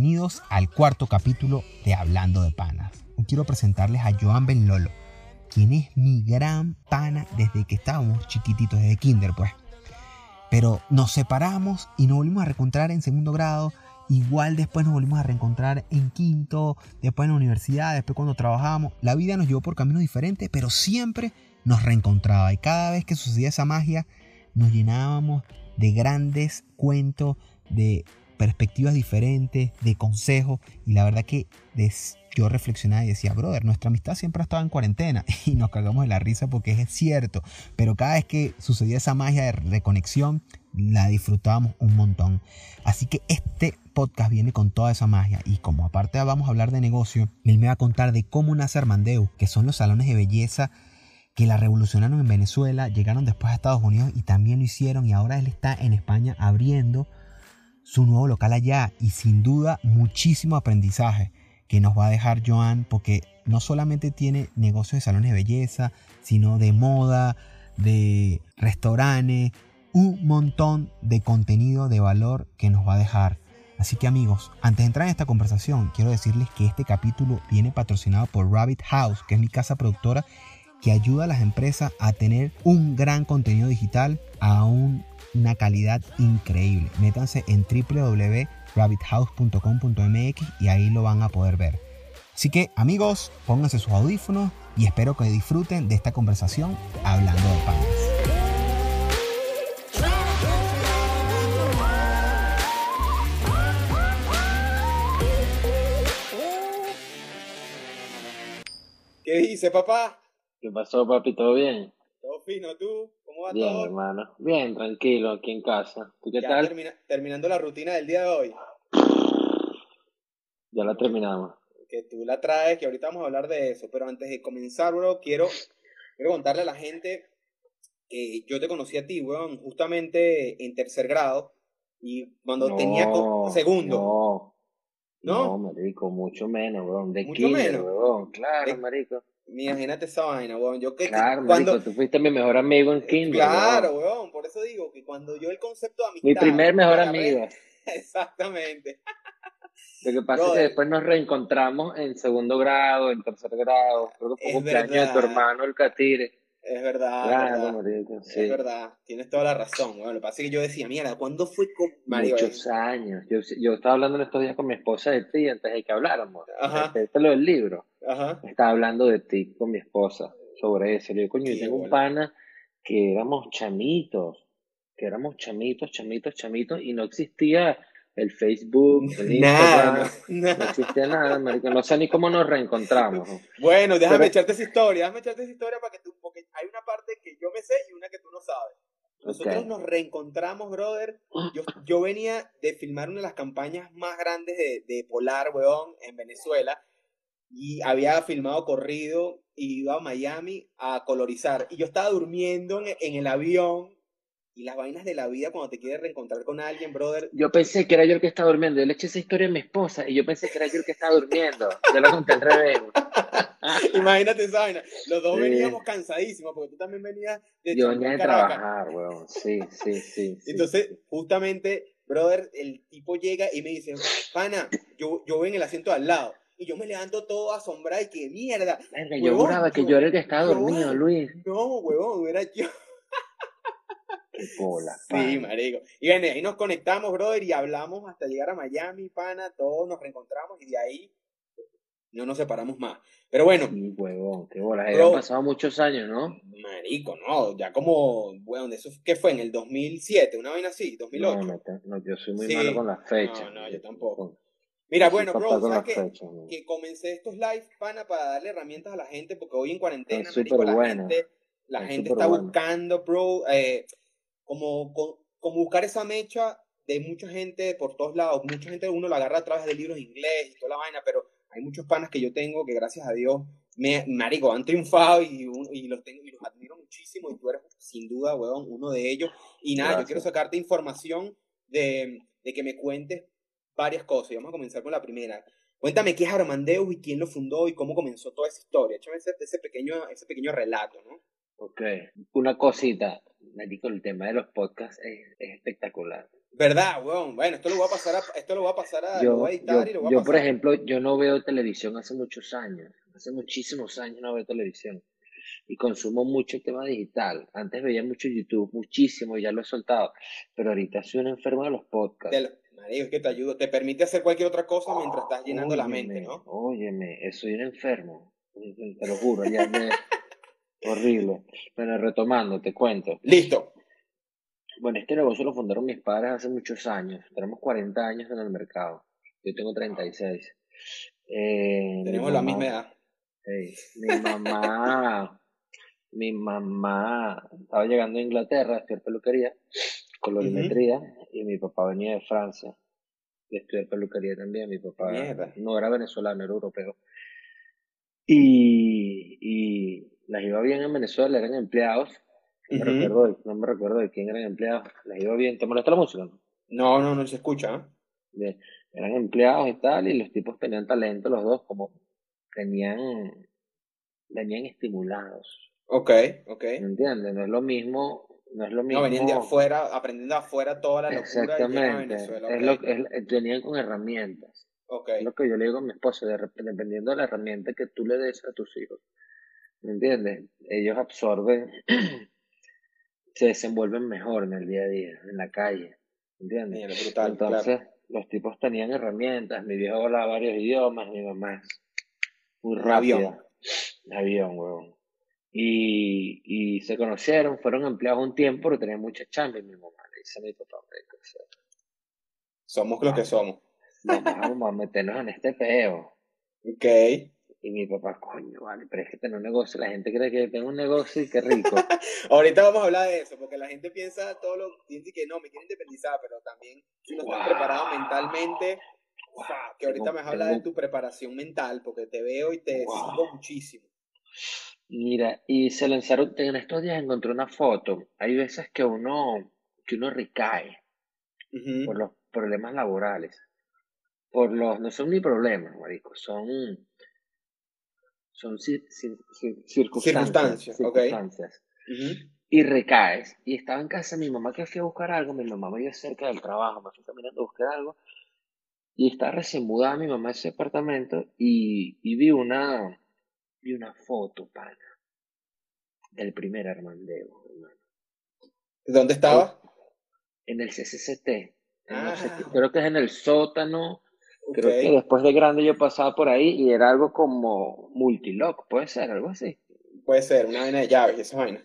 Bienvenidos al cuarto capítulo de Hablando de Panas. Hoy quiero presentarles a Joan Ben Lolo, quien es mi gran pana desde que estábamos chiquititos, desde kinder pues. Pero nos separamos y nos volvimos a reencontrar en segundo grado. Igual después nos volvimos a reencontrar en quinto, después en la universidad, después cuando trabajábamos. La vida nos llevó por caminos diferentes, pero siempre nos reencontraba. Y cada vez que sucedía esa magia, nos llenábamos de grandes cuentos, de perspectivas diferentes, de consejos. Y la verdad que yo reflexionaba y decía, brother, nuestra amistad siempre ha estado en cuarentena. Y nos cagamos de la risa porque es cierto. Pero cada vez que sucedía esa magia de reconexión, la disfrutábamos un montón. Así que este podcast viene con toda esa magia. Y como aparte vamos a hablar de negocio, él me va a contar de cómo nace Armandeu, que son los salones de belleza que la revolucionaron en Venezuela, llegaron después a Estados Unidos y también lo hicieron y ahora él está en España abriendo su nuevo local allá y sin duda muchísimo aprendizaje que nos va a dejar Joan porque no solamente tiene negocios de salones de belleza, sino de moda, de restaurantes, un montón de contenido de valor que nos va a dejar. Así que amigos, antes de entrar en esta conversación, quiero decirles que este capítulo viene patrocinado por Rabbit House, que es mi casa productora que ayuda a las empresas a tener un gran contenido digital a una calidad increíble. Métanse en www.rabbithouse.com.mx y ahí lo van a poder ver. Así que amigos, pónganse sus audífonos y espero que disfruten de esta conversación hablando de panes. ¿Qué dice papá? ¿Qué pasó, papi? ¿Todo bien? Todo fino, ¿tú? ¿Cómo va bien, hermano. Bien, tranquilo, aquí en casa. ¿Tú qué tal? terminando la rutina del día de hoy. Ya la terminamos. Que tú la traes, que ahorita vamos a hablar de eso. Pero antes de comenzar, bro, quiero, quiero contarle a la gente que yo te conocí a ti, weón, justamente en tercer grado. Y cuando tenía segundo. No. ¿No? No, marico, mucho menos, weón. De mucho menos. weón. Claro, marico. Imagínate esa vaina, weón. Yo que claro, cuando tú fuiste mi mejor amigo en kinder. Claro, weón. Por eso digo que cuando yo el concepto de amistad. Mi primer mejor amigo. Exactamente. Lo que pasa es que después nos reencontramos en segundo grado, en tercer grado. Creo que fue cumpleaños de tu hermano, el Catire. Es verdad. Claro, Es verdad. Tienes toda la razón. Bueno, lo que pasa es que yo decía, mira, ¿cuándo fue con Mario? Muchos años. Yo, yo estaba hablando en estos días con mi esposa de ti antes de que habláramos. Ajá. Este, lo del libro. Ajá. Estaba hablando de ti con mi esposa sobre eso. Le digo, coño, yo tengo un pana que éramos chamitos. Que éramos chamitos, chamitos, chamitos. Y no existía el Facebook, el Instagram, no, existía nada, marico. No sé ni cómo nos reencontramos. Bueno, déjame echarte esa historia, déjame echarte esa historia para que tú, porque hay una parte que yo me sé y una que tú no sabes. Nosotros nos reencontramos, brother. Yo, yo, venía de filmar una de las campañas más grandes de, de Polar, weón, en Venezuela. Y había filmado corrido y iba a Miami a colorizar. Y yo estaba durmiendo en, en el avión y las vainas de la vida cuando te quieres reencontrar con alguien, brother. Yo pensé que era yo el que estaba durmiendo. Yo le eché esa historia a mi esposa y yo pensé que era yo el que estaba durmiendo. Yo lo conté al revés. Imagínate esa vaina. Los dos veníamos cansadísimos porque tú también venías de Yo venía de trabajar, weón. Sí, sí, sí, Entonces, justamente, brother, el tipo llega y me dice, pana, yo, yo voy en el asiento al lado. Y yo me levanto todo asombrado y que mierda. yo juraba que yo era el que estaba dormido, Luis. No, huevón, era yo. Sí, marico. Y bueno, ahí nos conectamos, brother, y hablamos hasta llegar a Miami, pana, todos nos reencontramos y de ahí no nos separamos más. Pero bueno. Sí, huevón, qué bola. Han pasado muchos años, ¿no? Marico, no, ya como, bueno, eso ¿qué fue? En el 2007, una vaina así, 2008. No, no, yo soy muy malo con las fechas. No, no, yo tampoco. Mira, bueno, bro, ¿sabes que, que, comencé estos live, pana, para darle herramientas a la gente, porque hoy en cuarentena, marico, la gente, la gente está buscando, bro, eh, como, como buscar esa mecha de mucha gente por todos lados. Mucha gente uno la agarra a través de libros de inglés y toda la vaina, pero hay muchos panas que yo tengo que gracias a Dios me, marico, han triunfado y, y, los tengo y los admiro muchísimo y tú eres sin duda, weón, uno de ellos. Y nada, yo quiero sacarte información de, de, que me cuentes varias cosas. Y vamos a comenzar con la primera. Cuéntame qué es Armandeus y quién lo fundó y cómo comenzó toda esa historia. Échame ese, ese, pequeño, ese pequeño relato, ¿no? Ok, una cosita, Marico, el tema de los podcasts es, espectacular. ¿Verdad, weón? Bueno, esto lo voy a pasar a, esto lo voy a pasar a, yo, lo voy a editar yo, y lo voy a yo pasar. por ejemplo, yo no veo televisión hace muchos años. Hace muchísimos años no veo televisión. Y consumo mucho tema digital. Antes veía mucho YouTube, muchísimo, y ya lo he soltado. Pero ahorita soy un enfermo de los podcasts. Lo- marico, es que te ayuda, te permite hacer cualquier otra cosa mientras estás llenando la mente, Óyeme, ¿no? Óyeme, soy un enfermo. Te lo juro, ya me... Horrible. Bueno, retomando, te cuento. Listo. Bueno, este negocio lo fundaron mis padres hace muchos años. Tenemos 40 años en el mercado. Yo tengo 36. Eh, mi Tenemos la misma edad. Mi mamá, mi mamá estaba llegando a Inglaterra a estudiar peluquería, colorimetría, y mi papá venía de Francia a estudiar peluquería también. Mi papá Mierda. no era venezolano, era europeo. Y, y las iba bien en Venezuela, eran empleados. No, me recuerdo de, no me recuerdo de quién eran empleados. Les iba bien. ¿Te molesta la música? no? No, no, no se escucha. ¿eh? Bien, eran empleados y tal, y los tipos tenían talento, los dos, como tenían, venían estimulados, Ok, ok. ¿me entiendes? No es lo mismo, no es lo mismo. No, venían de afuera, aprendiendo de afuera toda la locura Exactamente, Venezuela. es ok. lo, que- es- venían con herramientas, Ok. es lo que yo le digo a mi esposa, de dependiendo de la herramienta que tú le des a tus hijos, ¿me entiendes? Ellos absorben, se desenvuelven mejor en el día a día, en la calle, ¿me entiendes? Brutal, Entonces, claro. los tipos tenían herramientas. Mi viejo hablaba varios idiomas, mi mamá es muy rápida. avión. Avión, huevón. Y, y se conocieron, fueron empleados un tiempo, pero tenían mucha chamba. Y mi mamá le dice a mi papá, "Marico, o sea, Somos los que somos. no vamos a meternos en este peo. Ok. Y mi papá, coño, vale, pero es que tener un negocio, la gente cree que tengo un negocio y qué rico. Ahorita vamos a hablar de eso, porque la gente piensa todo lo que no, me quiere independizar, pero también si no están Wow. preparados mentalmente, fa, que ahorita Tengo- me vas a hablar de tu preparación mental, porque te veo y te Wow. sigo muchísimo. Mira, y se lanzaron, en estos días encontré una foto. Hay veces que uno, que uno recae. Por los problemas laborales. Por los, no son ni problemas, marico, son, son cir- cir- cir- circunstancias. Circunstancias. Y recaes. Y estaba en casa de mi mamá que fui a buscar algo, mi mamá me iba cerca del trabajo, me fui caminando a buscar algo. Y estaba recién mudada mi mamá a ese apartamento y, y vi una, vi una foto, pana, del primer Armandeo, hermano. ¿Dónde estaba? En el CCCT. en Ah. creo que es en el sótano. Creo que después de grande yo pasaba por ahí y era algo como multilock, puede ser, algo así. Puede ser, una vaina de llaves esa vaina.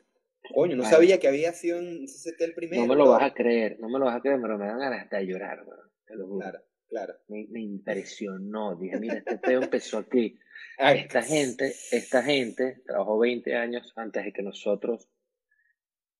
Coño, no sabía que había sido CCT el primero. No me lo bro. vas a creer, no me lo vas a creer, pero me dan ganas hasta de llorar, weón, te lo juro. Claro, claro. Me, me impresionó, dije, mira, este peo empezó aquí. Ay, Esta gente, esta gente trabajó 20 años antes de que nosotros,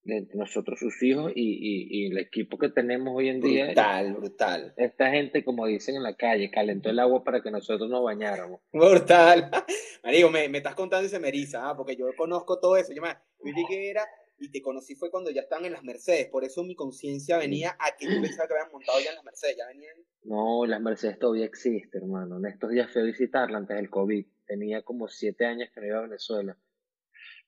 de nosotros sus hijos y, y, y el equipo que tenemos hoy en día. Brutal, brutal. Esta gente, como dicen en la calle, calentó el agua para que nosotros nos bañáramos. Brutal. Marico, me, me estás contando y se me eriza, ¿ah? porque yo conozco todo eso. Yo, me, yo llegué era y te conocí fue cuando ya estaban en las Mercedes. Por eso mi conciencia venía a que yo pensaba que habían montado ya en las Mercedes. Ya venían. No, las Mercedes todavía existe, hermano. En estos días fui a visitarla antes del COVID. Tenía como siete años que no iba a Venezuela.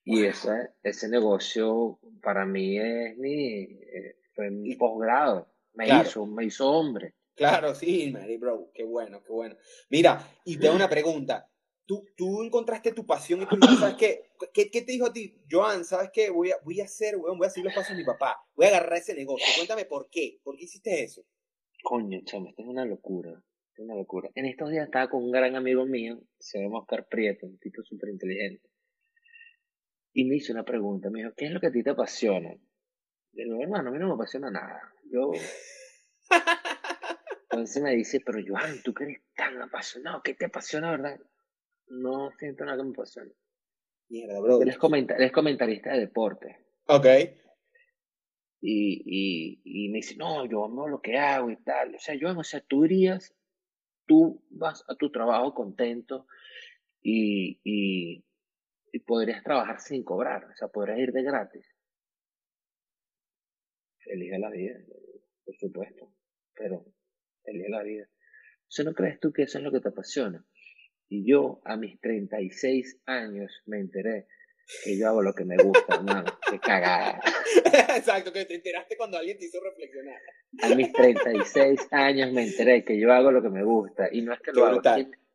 Y Wow. ese, ese negocio para mí es mi, eh, fue mi posgrado. Me Claro. hizo, me hizo hombre. Claro, sí, Mary, bro. Qué bueno, qué bueno. Mira, y te hago una pregunta. Tú, tú encontraste tu pasión y tú ¿sabes qué? ¿Qué, qué te dijo a ti? Joan, ¿sabes qué? Voy a, voy a hacer, weón, voy a seguir los pasos de mi papá. Voy a agarrar ese negocio. Cuéntame por qué. ¿Por qué hiciste eso? Coño, chamo, esto es una locura. esto es una locura. En estos días estaba con un gran amigo mío, se llama Oscar Prieto, un tipo súper inteligente. Y me hizo una pregunta, me dijo, ¿qué es lo que a ti te apasiona? Y digo, hermano, a mí no me apasiona nada. Yo, entonces me dice, pero Joan, tú que eres tan apasionado, ¿qué te apasiona, verdad? No siento nada que me apasione. Mierda, bro. Él es, comenta- él es comentarista de deporte. Ok. Y, y, y me dice, no, yo amo lo que hago y tal. O sea, yo, o sea, tú irías, tú vas a tu trabajo contento y, y, y podrías trabajar sin cobrar. O sea, podrías ir de gratis. Elige la vida, por supuesto. Pero elige la vida. O sea, ¿no crees tú que eso es lo que te apasiona? Y yo, a mis 36 años, me enteré que yo hago lo que me gusta, hermano. Qué cagada. Exacto, que te enteraste cuando alguien te hizo reflexionar. A mis 36 años me enteré que yo hago lo que me gusta y no es que lo hago,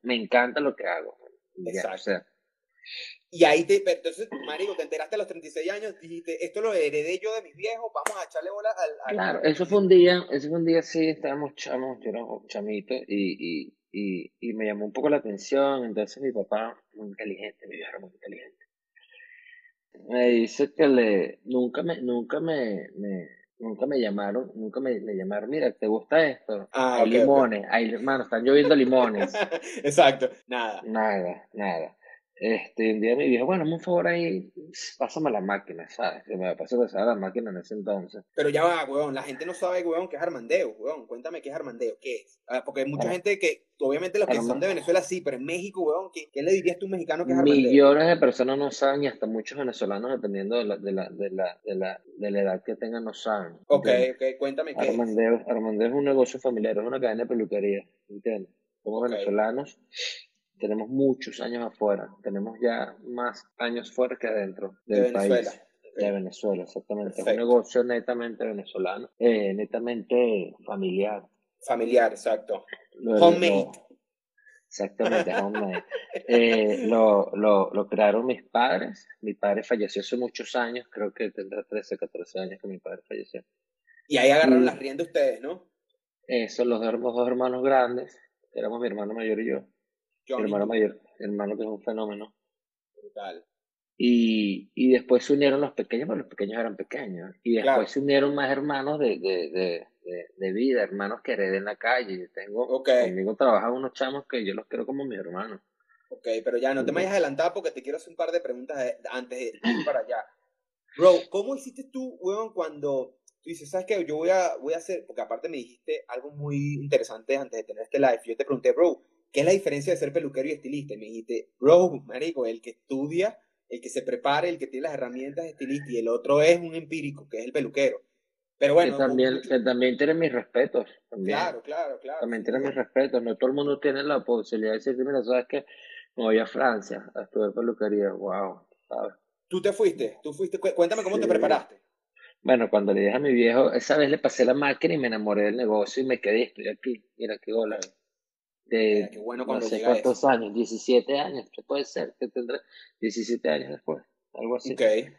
me encanta lo que hago. Exacto. Y ahí te, entonces, marico, te enteraste a los 36 años, dijiste, esto lo heredé yo de mis viejos, vamos a echarle bola al... claro, eso fue un día, eso fue un día, sí, estábamos chamos, yo era un chamito, y, y, y, y, me llamó un poco la atención, entonces mi papá, muy inteligente, mi viejo era muy inteligente, me dice que le, nunca me, nunca me, me nunca me llamaron, nunca me, me, llamaron, mira, ¿te gusta esto? Ah, hay limones, hay, hermano, están lloviendo limones. Exacto, nada. Nada, nada. Este, un día me dijo, bueno, un favor ahí, pásame la máquina, ¿sabes? Que me pasó pasar la máquina en ese entonces. Pero ya va, weón, la gente no sabe, weón, qué es Armandeo, weón. Cuéntame qué es Armandeo, qué es. Ah, porque hay mucha gente que, obviamente los que son de Venezuela sí, pero en México, weón, ¿qué, ¿qué, le dirías tú a un mexicano que es Armandeo? Millones de personas no saben y hasta muchos venezolanos, dependiendo de la, de la, de la, de la, de la edad que tengan, no saben. Ok, ok, cuéntame qué Armandeo, es. Armandeo es un negocio familiar, es una cadena de peluquería, ¿entiendes? Como venezolanos tenemos muchos años afuera, tenemos ya más años fuera que adentro del de Venezuela. país. De Venezuela, exactamente. Es un negocio netamente venezolano, eh, netamente familiar. Familiar, exacto. homemade. exactamente, homemade. Eh, lo, lo, lo, crearon mis padres. Mi padre falleció hace muchos años, creo que tendrá 13, 14 años que mi padre falleció. Y ahí agarraron las riendas ustedes, ¿no? Eso, los, los dos hermanos grandes, éramos mi hermano mayor y yo hermano mayor, hermano que es un fenómeno. Brutal. Y, y después se unieron los pequeños, pero los pequeños eran pequeños. Y después se unieron más hermanos de, de, de, de, vida, hermanos que heredé en la calle. Tengo, Conmigo trabajan unos chamos que yo los quiero como mis hermanos. Ok, pero ya no te me hayas adelantado porque te quiero hacer un par de preguntas antes de ir para allá. Bro, ¿cómo hiciste tú, weón, cuando tú dices, ¿sabes qué? Yo voy a, voy a hacer, porque aparte me dijiste algo muy interesante antes de tener este live. Yo te pregunté, bro, ¿qué es la diferencia de ser peluquero y estilista? Y me dijiste, bro, marico, el que estudia, el que se prepara, el que tiene las herramientas de estilista, y el otro es un empírico, que es el peluquero. Pero bueno. Que también, que también tiene mis respetos. Claro, claro, claro. También tiene mis respetos. No todo el mundo tiene la posibilidad de decir, mira, sabes que me voy a Francia a estudiar peluquería. Wow, ¿sabes? ¿Tú te fuiste? ¿Tú fuiste? Cuéntame cómo te preparaste. Bueno, cuando le dije a mi viejo, esa vez le pasé la máquina y me enamoré del negocio y me quedé, estoy aquí. Mira qué gola de bueno no sé cuántos años, 17 años, puede ser que tendrá 17 años después, algo así. Okay.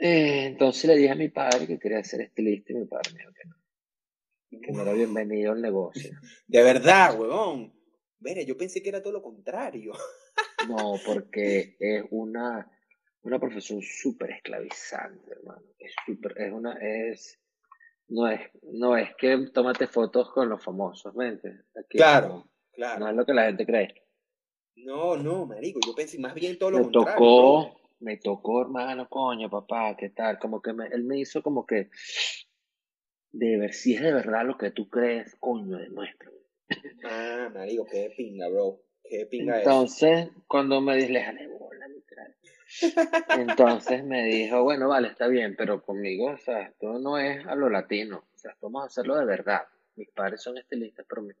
Eh, entonces le dije a mi padre que quería ser estilista y mi padre me dijo que no, que no era bienvenido al negocio. De verdad, huevón. Mire, yo pensé que era todo lo contrario. no, porque es una, una profesión súper esclavizante, hermano. Es súper, es una, es, no es, no es que tómate fotos con los famosos, ¿mente? claro. Claro. No es lo que la gente cree. No, no, marico, yo pensé más bien todo lo me contrario. Tocó, Me tocó, hermano, coño, papá, ¿qué tal? Como que me, él me hizo como que, de ver si es de verdad lo que tú crees, coño, demuestra. Ah, marico, qué pinga, bro. Entonces, cuando me dije, le bola. Entonces me dijo, bueno, vale, está bien, pero conmigo, o sea, esto no es a lo latino, o sea, vamos a hacerlo de verdad. Mis padres son estilistas, pero me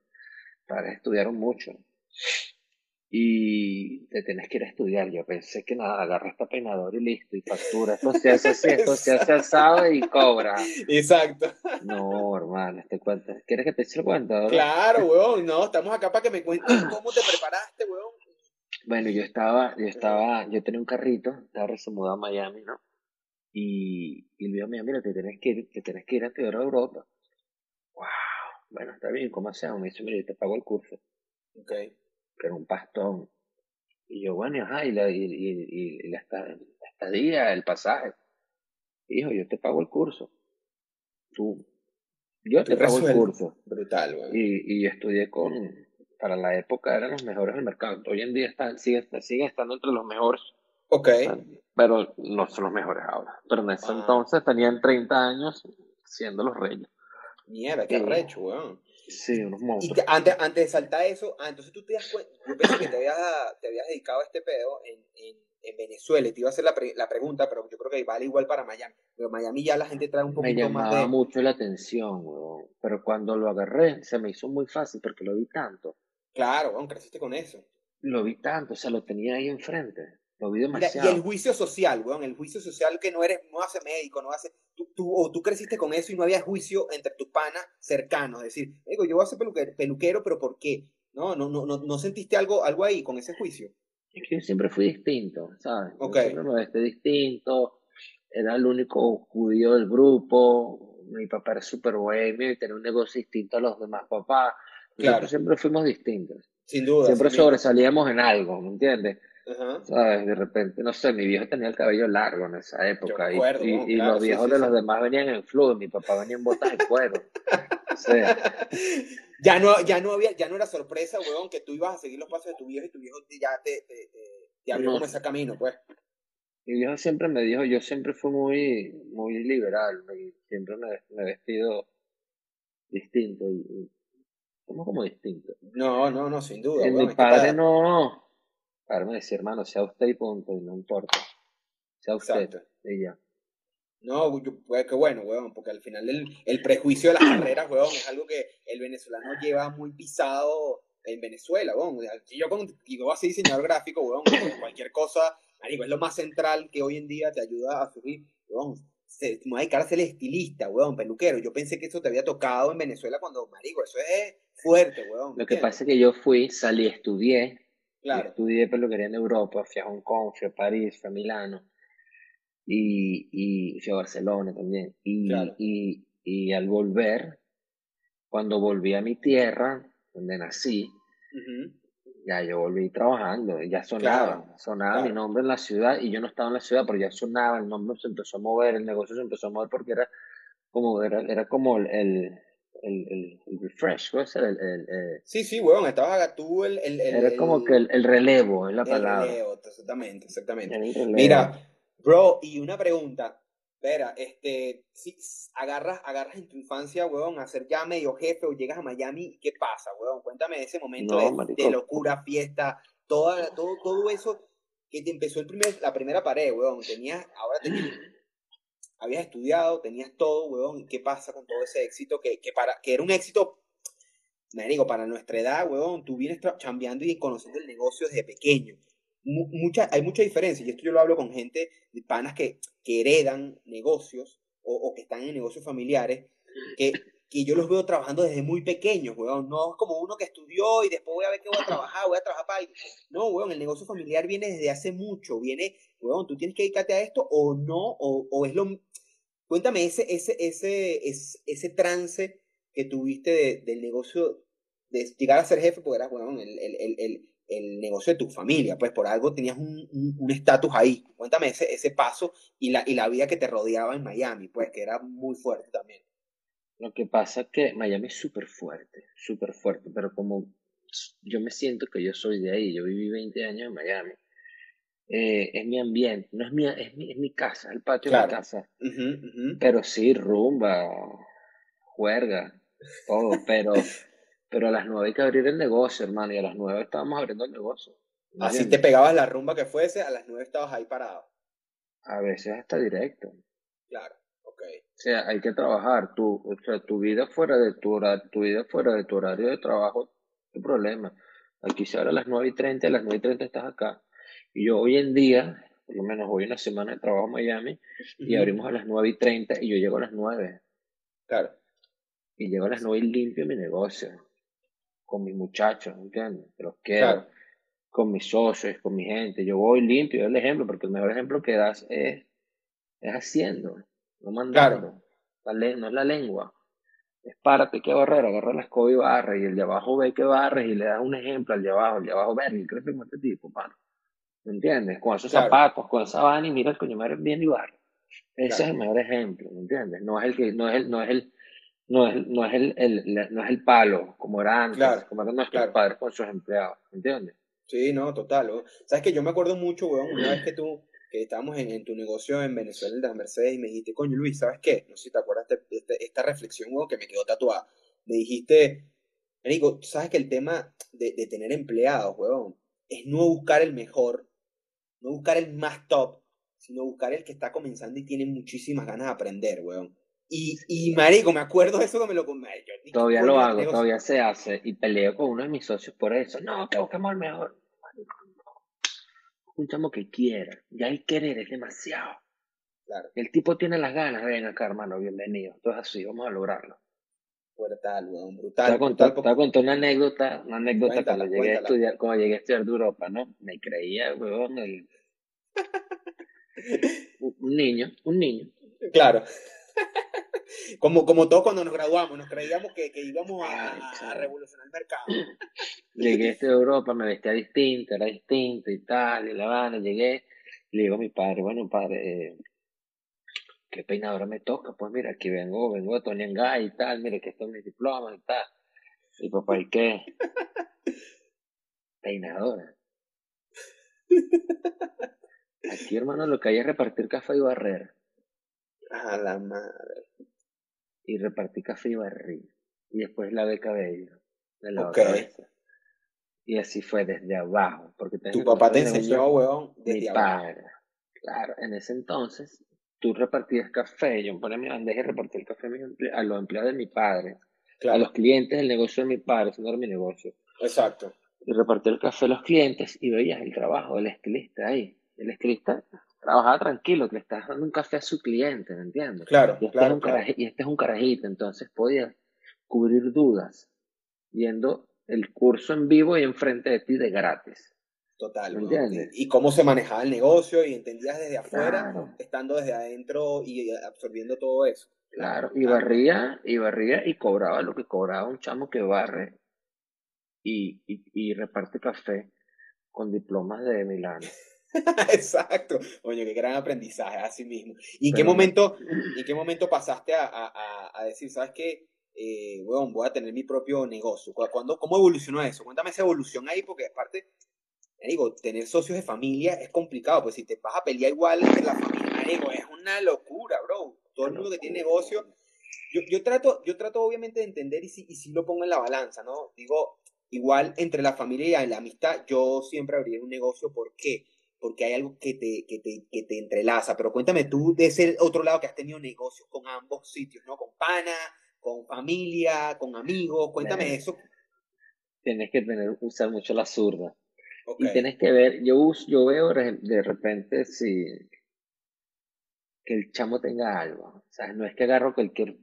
padres estudiaron mucho. Y te tienes que ir a estudiar. Yo pensé que nada, agarra esta peinador y listo, y factura. Esto se hace así, esto se hace asado y cobra. Exacto. No, hermano, este cuento. ¿Quieres que te eche el cuento? Claro, weón. No, estamos acá para que me cuentes cómo te preparaste, weón. Bueno, yo estaba, yo estaba, yo tenía un carrito, estaba recién mudado a Miami, ¿no? Y, y le digo, mira, mira, te tienes que ir, te tienes que ir a estudiar a Europa. Wow bueno, está bien, ¿cómo hacemos? Me dice, mire, te pago el curso. Ok. Pero un pastón. Y yo, bueno, ajá, y la, y, y, y la, estadía, el pasaje. Hijo, yo te pago el curso. Tú. Yo te pago el curso. Brutal, güey. Y, y estudié con, para la época eran los mejores del mercado. Hoy en día están, siguen, siguen estando entre los mejores. Ok. Pero no son los mejores ahora. Pero en ese ah. entonces tenían 30 años siendo los reyes. Mierda, qué arrecho, weón. Sí, unos monstruos. Y antes, antes de saltar eso, ah, entonces tú te das cuenta, yo pensé que te habías, te habías dedicado a este pedo en, en, en Venezuela y te iba a hacer la, la, pregunta, pero yo creo que vale igual para Miami. Pero Miami ya la gente trae un poquito más de... Me llamaba mucho la atención, weón. Pero cuando lo agarré, se me hizo muy fácil porque lo vi tanto. Claro, weón, creciste con eso. Lo vi tanto, o sea, lo tenía ahí enfrente. Lo vi demasiado. y el juicio social, weón, el juicio social que no eres, no hace médico, no hace, tú, tú, o tú creciste con eso y no había juicio entre tus panas cercanos, es decir, digo, yo voy a ser peluquero, peluquero, pero ¿por qué? No, no, no, no, no sentiste algo, algo ahí con ese juicio. Es que yo siempre fui distinto, ¿sabes? Okay. siempre me vestí distinto, era el único judío del grupo, mi papá era súper bohemio y tenía un negocio distinto a los demás papás. Claro. siempre fuimos distintos. Sin duda. Siempre sobresalíamos en algo, ¿me entiendes? ¿Sabes? De repente, no sé, mi viejo tenía el cabello largo en esa época y, los viejos de los demás venían en flujo, mi papá venía en botas de cuero. o sea. Ya no, ya no había, ya no era sorpresa, weón, que tú ibas a seguir los pasos de tu viejo y tu viejo ya te, te, te, abrió como ese camino, pues. Mi viejo siempre me dijo, yo siempre fui muy, muy liberal, y siempre me, he vestido distinto y, como como distinto. No, no, no, sin duda. mi padre no, padre me decía, hermano, sea usted y punto, y no importa. Sea usted, y ya. No, pues qué bueno, weón, porque al final el, el prejuicio de las carreras, weón, es algo que el venezolano lleva muy pisado en Venezuela, weón. Yo con, digo así diseñador gráfico, weón, cualquier cosa, marico, es lo más central que hoy en día te ayuda a subir, weón. Se, me voy a ser estilista, weón, peluquero. Yo pensé que eso te había tocado en Venezuela cuando, marico, eso es fuerte, weón. Lo que pasa es que yo fui, salí, estudié, claro. estudié peluquería en Europa, fui a Hong Kong, fui a París, fui a Milano y, y fui a Barcelona también. Y, y, y, al volver, cuando volví a mi tierra, donde nací, ya yo volví trabajando, ya sonaba, sonaba mi nombre en la ciudad y yo no estaba en la ciudad, pero ya sonaba, el nombre se empezó a mover, el negocio se empezó a mover porque era como, era, era como el, el el, el, refresh, el, el, el, Sí, sí, weón, estabas tú el, el, Era como que el, relevo, es la palabra. El relevo, exactamente, exactamente. Mira, Bro, y una pregunta. Espera, este, si agarras, agarras en tu infancia, weón, a ser ya medio jefe o llegas a Miami, ¿qué pasa, weón? Cuéntame ese momento de, locura, fiesta, toda, todo, todo eso que te empezó el primer, la primera pared, weón. Tenías, ahora tenías, habías estudiado, tenías todo, weón. ¿Qué pasa con todo ese éxito? Que, que, para, que era un éxito, me digo, para nuestra edad, weón, tú vienes chambeando y conociendo el negocio desde pequeño mucha, hay mucha diferencia, y esto yo lo hablo con gente de panas que, que heredan negocios o, que están en negocios familiares, que, que yo los veo trabajando desde muy pequeños, weón. No es como uno que estudió y después voy a ver qué voy a trabajar, voy a trabajar para... No, weón, el negocio familiar viene desde hace mucho, viene, weón, tú tienes que dedicarte a esto o no, o, o es lo... Cuéntame ese, ese, ese, ese, ese trance que tuviste del negocio, de llegar a ser jefe, porque eras, weón, el, el, el el negocio de tu familia, pues por algo tenías un estatus ahí. Cuéntame ese, ese paso y la, y la vida que te rodeaba en Miami, pues que era muy fuerte también. Lo que pasa es que Miami es súper fuerte, súper fuerte, pero como yo me siento que yo soy de ahí, yo viví 20 años en Miami, eh, es mi ambiente, no es mi, es mi, es mi casa, el patio de mi casa, pero sí, rumba, juerga, todo, pero Pero a las nueve hay que abrir el negocio, hermano, y a las nueve estábamos abriendo el negocio. Así te pegabas la rumba que fuese, a las nueve estabas ahí parado. A veces hasta directo. Claro, ok. O sea, hay que trabajar. Tu, o sea, tu vida fuera de tu horario, tu vida fuera de tu horario de trabajo, qué problema. Aquí se abre a las nueve y treinta, a las nueve y treinta estás acá. Y yo hoy en día, por lo menos voy una semana de trabajo en Miami, y abrimos a las nueve y treinta y yo llego a las nueve. Claro. Y llego a las nueve y limpio mi negocio con mis muchachos, ¿entiendes? Los quiero, con mis socios, con mi gente. Yo voy limpio, el ejemplo, porque el mejor ejemplo que das es, es haciendo, no mandando. no es la lengua. Es párate que barrer, agarra la escoba y barre, y el de abajo ve que barre y le das un ejemplo al de abajo, el de abajo ver, y crees que este tipo, mano. ¿Me entiendes? Con esos zapatos, con esa van y mira el coño, bien y barre. Ese es el mejor ejemplo, ¿me entiendes? No es el que, no es el, no es el, no es, no es, el, el, no es el palo como era antes, como eran nuestros padres con sus empleados, ¿entiendes? Sí, no, total. Sabes que yo me acuerdo mucho, weón, una vez que tú, que estábamos en, en tu negocio en Venezuela, de las Mercedes, y me dijiste, coño Luis, ¿sabes qué? No sé si te acuerdas de, esta reflexión, weón, que me quedó tatuada. Me dijiste, digo, sabes que el tema de, de tener empleados, weón, es no buscar el mejor, no buscar el más top, sino buscar el que está comenzando y tiene muchísimas ganas de aprender, weón. Y, y marico, me acuerdo de eso que me lo comí. Todavía lo hago, todavía se hace. Y peleo con uno de mis socios por eso. No, que busquemos el mejor. un chamo que quiera. Ya el querer es demasiado. Claro. El tipo tiene las ganas, ven acá, hermano, bienvenido. Entonces así, vamos a lograrlo. Brutal, weón, brutal. Te voy a contar una anécdota, una anécdota cuando llegué a estudiar, cuando llegué a estudiar de Europa, ¿no? Me creía, weón, el... un niño, un niño. Claro. Como, como todos cuando nos graduamos, nos creíamos que, que íbamos a, revolucionar el mercado. Llegué a Europa, me vestía distinto, era distinto y tal, y la van, llegué, le digo a mi padre, bueno, padre, eh, ¿qué peinadora me toca? Pues mira, aquí vengo, vengo de Tony Angay y tal, mire que esto es mi diploma y tal. Y papá, ¿y qué? peinadora. Aquí, hermano, lo que hay es repartir café y barrer. A la madre y repartí café y barrí. Y después lavé cabello de la vez. Y así fue desde abajo. Porque tu papá te enseñó, weón, desde mi Padre. Claro, en ese entonces tú repartías café, yo ponía mi bandeja y repartí el café a, los empleados de mi padre, a los clientes del negocio de mi padre, ese no era mi negocio. Exacto. Y repartí el café a los clientes y veías el trabajo del estilista ahí. El estilista trabajaba tranquilo, que le estás dando un café a su cliente, ¿me entiendes? Claro, y este claro, es un y este es un carajito, entonces podía cubrir dudas viendo el curso en vivo y enfrente de ti de gratis. Total. ¿Me entiendes? Y, cómo se manejaba el negocio y entendías desde afuera, estando desde adentro y absorbiendo todo eso. Claro, y barría, y barría y cobraba lo que cobraba un chamo que barre y, y, y reparte café con diplomas de Milán. Exacto. Oye, qué gran aprendizaje, así mismo. ¿Y en qué momento, ¿en qué momento pasaste a, a, a decir, sabes qué? Eh, voy a tener mi propio negocio. ¿Cuándo, ¿Cómo evolucionó eso? Cuéntame esa evolución ahí, porque aparte, digo, tener socios de familia es complicado, pues si te vas a pelear igual entre la familia, digo, es una locura, bro. Todo el mundo que tiene negocio. Yo, yo, trato, yo trato obviamente de entender y si, y si lo pongo en la balanza, ¿no? Digo, igual entre la familia y la amistad, yo siempre abriría un negocio. ¿Por qué? porque hay algo que te, que te, que te entrelaza. Pero cuéntame tú de ese otro lado que has tenido negocios con ambos sitios, ¿no? Con pana, con familia, con amigos. Cuéntame eso. Tienes que tener, usar mucho la zurda. Y tienes que ver, yo, yo veo de repente si que el chamo tenga algo. O sea, no es que agarro cualquier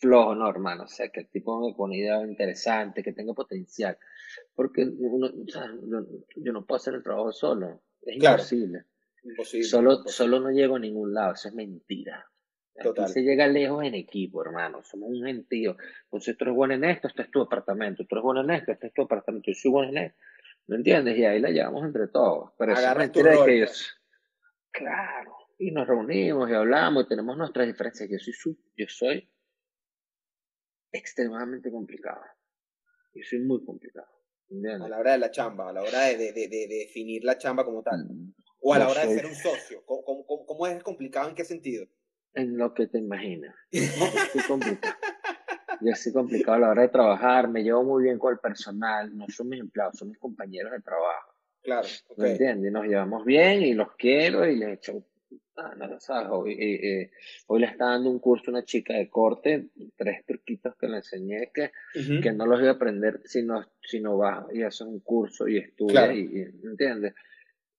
flojo, no, hermano. O sea, que el tipo me pone idea interesante, que tenga potencial. Porque uno, o sea, yo, no puedo hacer el trabajo solo. Es imposible. Solo, solo no llego a ningún lado. Eso es mentira. Aquí se llega lejos en equipo, hermano. Somos un gentío. Entonces, tú eres bueno en esto, este es tu apartamento. Tú eres bueno en esto, este es tu apartamento. Yo soy bueno en esto. ¿Me entiendes? Y ahí la llevamos entre todos. Pero eso es mentira de que ellos. Claro. Y nos reunimos y hablamos y tenemos nuestras diferencias. Yo soy, yo soy extremadamente complicado. Yo soy muy complicado. A la hora de la chamba, a la hora de, de, de, definir la chamba como tal. Mm, o a la hora de ser un socio. ¿Cómo, cómo, cómo es complicado? ¿En qué sentido? En lo que te imaginas. Soy complicado. Yo soy complicado a la hora de trabajar. Me llevo muy bien con el personal. No son mis empleados, son mis compañeros de trabajo. Claro. ¿Me entiendes? Nos llevamos bien y los quiero y les echo Ah, no, sabes, hoy, eh, eh, hoy, le está dando un curso a una chica de corte, tres truquitos que le enseñé que, que no los voy a aprender si no, si no va y hace un curso y estudia, y, ¿me entiendes?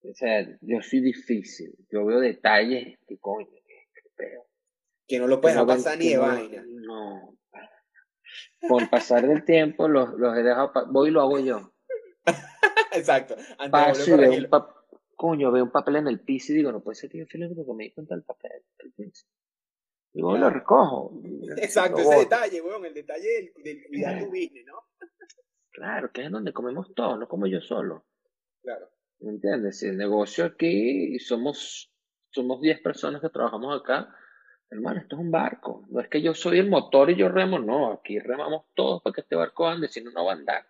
O sea, yo soy difícil, yo veo detalles que coño, que peo. Que no lo puedes pasar ni de vaina. No. Por pasar del tiempo los, los he dejado, voy y lo hago yo. Exacto. Paso y veo un, coño, veo un papel en el piso y digo, no puede ser que yo fui porque me di cuenta del papel. Y luego lo recojo. Exacto, ese detalle, weón, el detalle del, del cuidar tu business, ¿no? Claro, que es donde comemos todos, no como yo solo. Claro. ¿Me entiendes? Si el negocio aquí somos, somos 10 personas que trabajamos acá, hermano, esto es un barco. No es que yo soy el motor y yo remo, no, aquí remamos todos para que este barco ande, si no, no va a andar.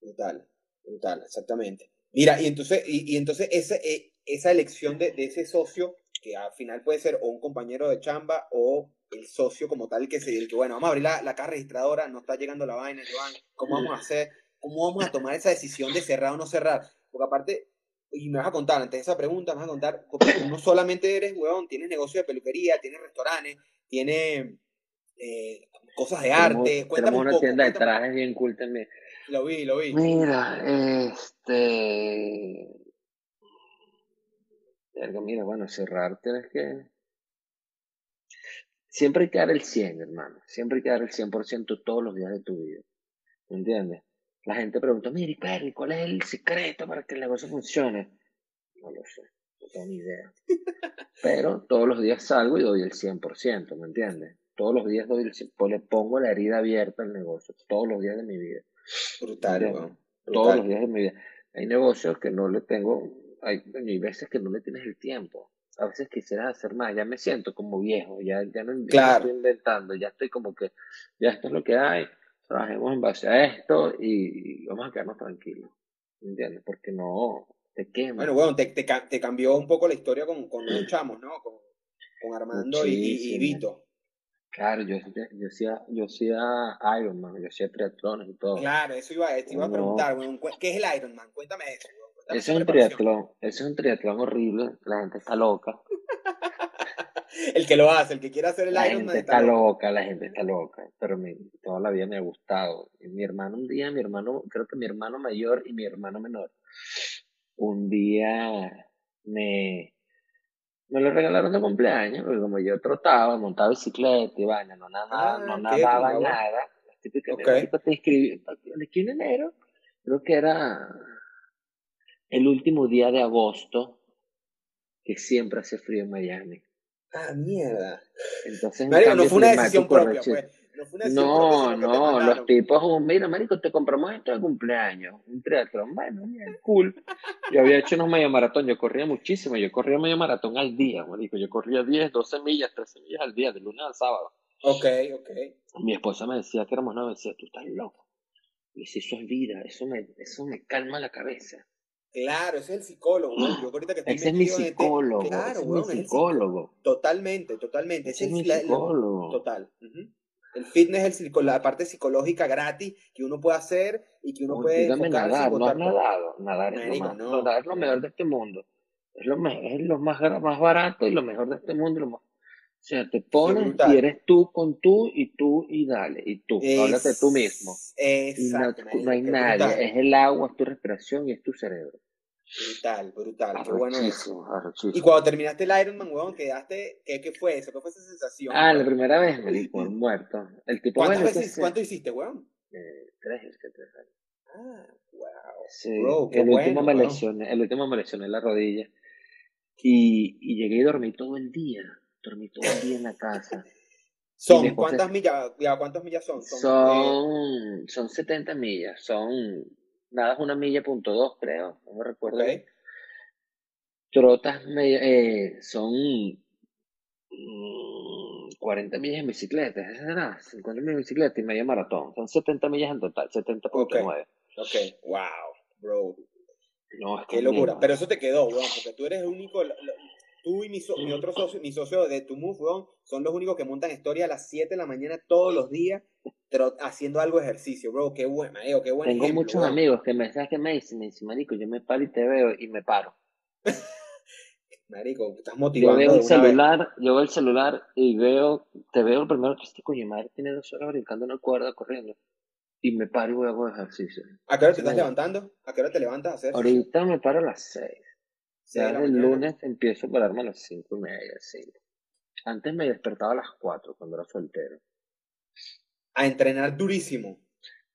Brutal, brutal, exactamente. Mira, y entonces, y, entonces ese, eh, esa elección de, de, ese socio, que al final puede ser o un compañero de chamba o el socio como tal, que se el que, bueno, vamos a abrir la, la caja registradora, no está llegando la vaina, Joan, ¿cómo vamos a hacer? ¿Cómo vamos a tomar esa decisión de cerrar o no cerrar? Porque aparte, y me vas a contar, antes de esa pregunta, me vas a contar, porque no solamente eres, weón, tienes negocio de peluquería, tienes restaurantes, tienes eh, cosas de arte. Tenemos, una tienda de trajes bien cool también. Lo vi, lo vi. Mira, este. mira, bueno, cerrar tienes que... Siempre hay que dar el 100, hermano. Siempre hay que dar el 100% todos los días de tu vida. ¿Me entiendes? La gente pregunta, mire, Perry, ¿cuál es el secreto para que el negocio funcione? No lo sé, no tengo ni idea. Pero todos los días salgo y doy el 100%, ¿me entiendes? Todos los días doy el 100%, pues le pongo la herida abierta al negocio, todos los días de mi vida. Brutal, Todos los días de mi vida. Hay negocios que no le tengo, hay, hay veces que no le tienes el tiempo. A veces quisiera hacer más, ya me siento como viejo, ya, ya no estoy inventando, ya estoy como que, ya esto es lo que hay, trabajemos en base a esto y, vamos a quedarnos tranquilos, ¿entiendes? Porque no, te quema. Bueno, bueno, te, te, te, cambió un poco la historia con, con los chamos, ¿no? Con, con Armando y, y, Vito. Claro, yo, yo hacía, yo hacía Ironman, yo hacía triatlones y todo. Claro, eso iba, te iba a preguntar, ¿qué es el Ironman? Cuéntame eso. ese es un triatlón, ese es un triatlón horrible, la gente está loca. el que lo hace, el que quiere hacer el la. Gente está, loca, la gente está loca, pero toda la vida me ha gustado. mi hermano un día, mi hermano, creo que mi hermano mayor y mi hermano menor, un día me me lo regalaron de cumpleaños, porque como yo trotaba, montaba bicicleta y vaina, no ah, no nadaba nada. Okay. te escribí, el enero, creo que era el último día de agosto, que siempre hace frío en Miami. Ah, mierda. Entonces, no fue una decisión propia, pues. No, no, los tipos, mira, marico, te compramos esto de cumpleaños, un triatlón, bueno, cool. Yo había hecho unos medio maratón, yo corría muchísimo, yo corría medio maratón al día, marico, yo corría 10, 12 millas, 13 millas al día, de lunes al sábado. Ok, ok. Mi esposa me decía que éramos nueve, decía, tú estás loco. Y si eso es vida, eso me, eso me calma la cabeza. Claro, ese es el psicólogo, Yo ahorita que estoy ese es mi este psicólogo. claro, ese es mi psicólogo. Totalmente, totalmente. Ese, es mi psicólogo. total. El fitness es la parte psicológica gratis que uno puede hacer y que uno puede nadar, no has nadado, nadar es, lo no, nadar es lo mejor de este mundo. Es lo, es lo más, más barato y lo mejor de este mundo. Lo o sea, te pones y eres tú con tú y tú y dale. Y tú, háblate tú mismo. Exacto. no, no, hay nadie. Es el agua, es tu respiración y es tu cerebro. Brutal, brutal, qué bueno eso. Y cuando terminaste el Ironman, weón, quedaste, ¿qué, ¿qué, fue eso? ¿Qué fue esa sensación? Ah, la primera vez me di por muerto. El tipo, ¿Cuánto hiciste, weón? Eh, tres, tres años. Ah, wow. Sí, el, último me lesioné, el último me lesioné la rodilla. Y, y llegué y dormí todo el día. Dormí todo el día en la casa. Son, ¿cuántas millas, ¿cuántas millas son? Son, son, eh, son 70 millas, son nada es una milla punto dos, creo, no me recuerdo. Trotas eh, son 40 mm, millas en bicicleta, es nada, 50 millas en bicicleta y medio maratón. Son 70 millas en total, 70.9. Okay. ok, wow, bro. No, es Qué locura. Pero eso te quedó, weón, porque tú eres el único. Tú y mi, mi otro socio, mi socio de Tu Move, weón, son los únicos que montan historia a las 7 de la mañana todos los días pero haciendo algo de ejercicio, bro, qué bueno, qué bueno. Tengo muchos amigos que me, ¿sabes que me dicen? Me dicen, marico, yo me paro y te veo y me paro. marico, estás motivando. Yo veo el celular, yo veo el celular y veo, te veo el primero que estoy, coño, madre tiene dos horas brincando en el cuerda, corriendo. Y me paro y voy a hacer ejercicio. ¿A qué hora te estás levantando? ¿A qué hora te levantas a hacer? Ahorita me paro a las seis. Ya el lunes empiezo a pararme a las cinco y media, cinco. Antes me despertaba a las cuatro cuando era soltero a entrenar durísimo.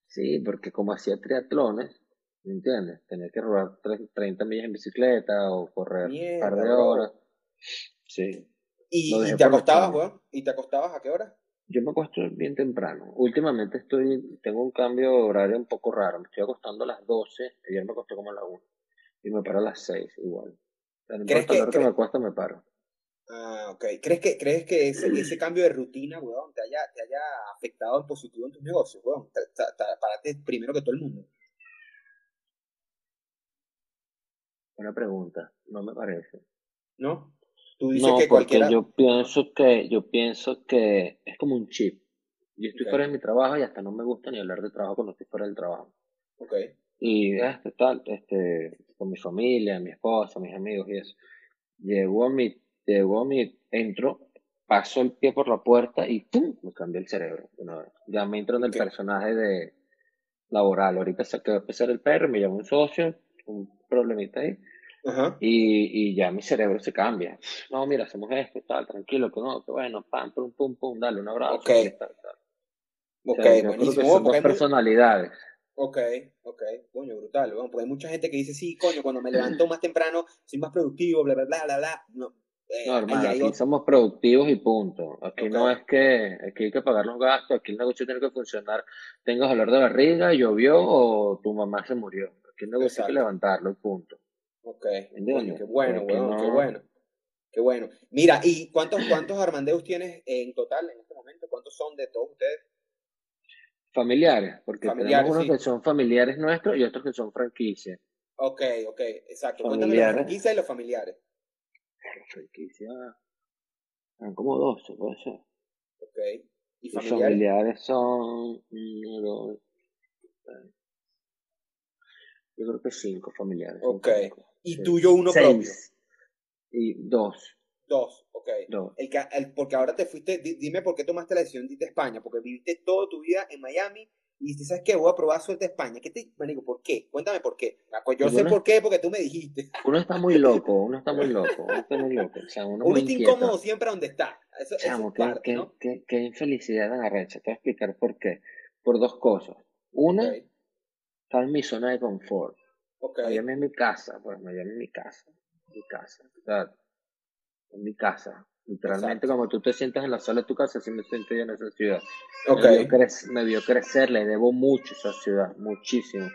Sí, porque como hacía triatlones, ¿me entiendes? Tenía que rodar 30 millas en bicicleta o correr un par de horas. Sí. ¿Y, te acostabas, weón? ¿Y te acostabas a qué hora? Yo me acuesto bien temprano. Últimamente estoy, tengo un cambio de horario un poco raro. Me estoy acostando a las 12, ayer me acosté como a las 1. Y me paro a las 6 igual. O que, que me acuesto, me paro. Ah, ok. ¿Crees que, crees que ese, ese cambio de rutina, weón, te haya, te haya afectado en positivo en tus negocios, weón? Parate primero que todo el mundo. Buena pregunta. No me parece. ¿No? Tú dices que cualquiera... yo pienso que, yo pienso que es como un chip. Yo estoy fuera de mi trabajo y hasta no me gusta ni hablar de trabajo cuando estoy fuera del trabajo. Ok. Y este tal, este, con mi familia, mi esposa, mis amigos y eso. Llegó mi Llegó mi, entro, paso el pie por la puerta y ¡pum! me cambió el cerebro. ya me entro en el personaje de laboral. Ahorita se quedó a empezar el perro, me llamó un socio, un problemita ahí. Y, y, ya mi cerebro se cambia. No, mira, hacemos esto, tal, tranquilo, que no, que bueno, pam, pum, pum, pum, dale un abrazo. Ok. Ok, buenísimo. Son dos personalidades. Ok, ok, coño, brutal, porque hay mucha gente que dice, sí, coño, cuando me levanto más temprano, soy más productivo, bla, bla, bla, bla, bla. No, eh, no hermano, aquí somos productivos y punto. Aquí no es que aquí hay que pagar los gastos, aquí el negocio tiene que funcionar, tengas dolor de barriga, llovió o tu mamá se murió. Aquí el negocio hay que levantarlo y punto. Ok, coño, qué bueno, weón, qué bueno. Qué bueno. Mira, ¿y cuántos, cuántos Armandeus tienes en total en este momento? ¿Cuántos son de todos ustedes? Familiares, porque tenemos unos que son familiares nuestros y otros que son franquicias. Ok, ok, exacto. Cuéntame las franquicias y los familiares. Franquicias. Son como 12, puede ser. Ok. ¿Y familiares? Los familiares son. Yo creo que cinco familiares. Ok. ¿Y tuyo uno propio? Y dos. Dos, ok. El que, el, porque ahora te fuiste, dime por qué tomaste la decisión de irte a España, porque viviste toda tu vida en Miami y dijiste, ¿sabes qué? Voy a probar suerte a España. ¿Qué te, digo, ¿por qué? Cuéntame por qué. Ah, pues yo sé por qué, porque tú me dijiste. Uno está muy loco, uno está muy loco, uno está muy loco. O sea, uno, uno está incómodo siempre donde está. Eso, Chamo, qué, qué, ¿no? qué, qué, infelicidad en arrecha. Te voy a explicar por qué. Por dos cosas. Una, okay. estaba en mi zona de confort. Okay. Miami es mi casa, pues Miami es mi casa. Mi casa. O sea, en mi casa. Literalmente, como tú te sientas en la sala de tu casa, así me siento yo en esa ciudad. Okay. Me, vio crecer, le debo mucho a esa ciudad, muchísimo.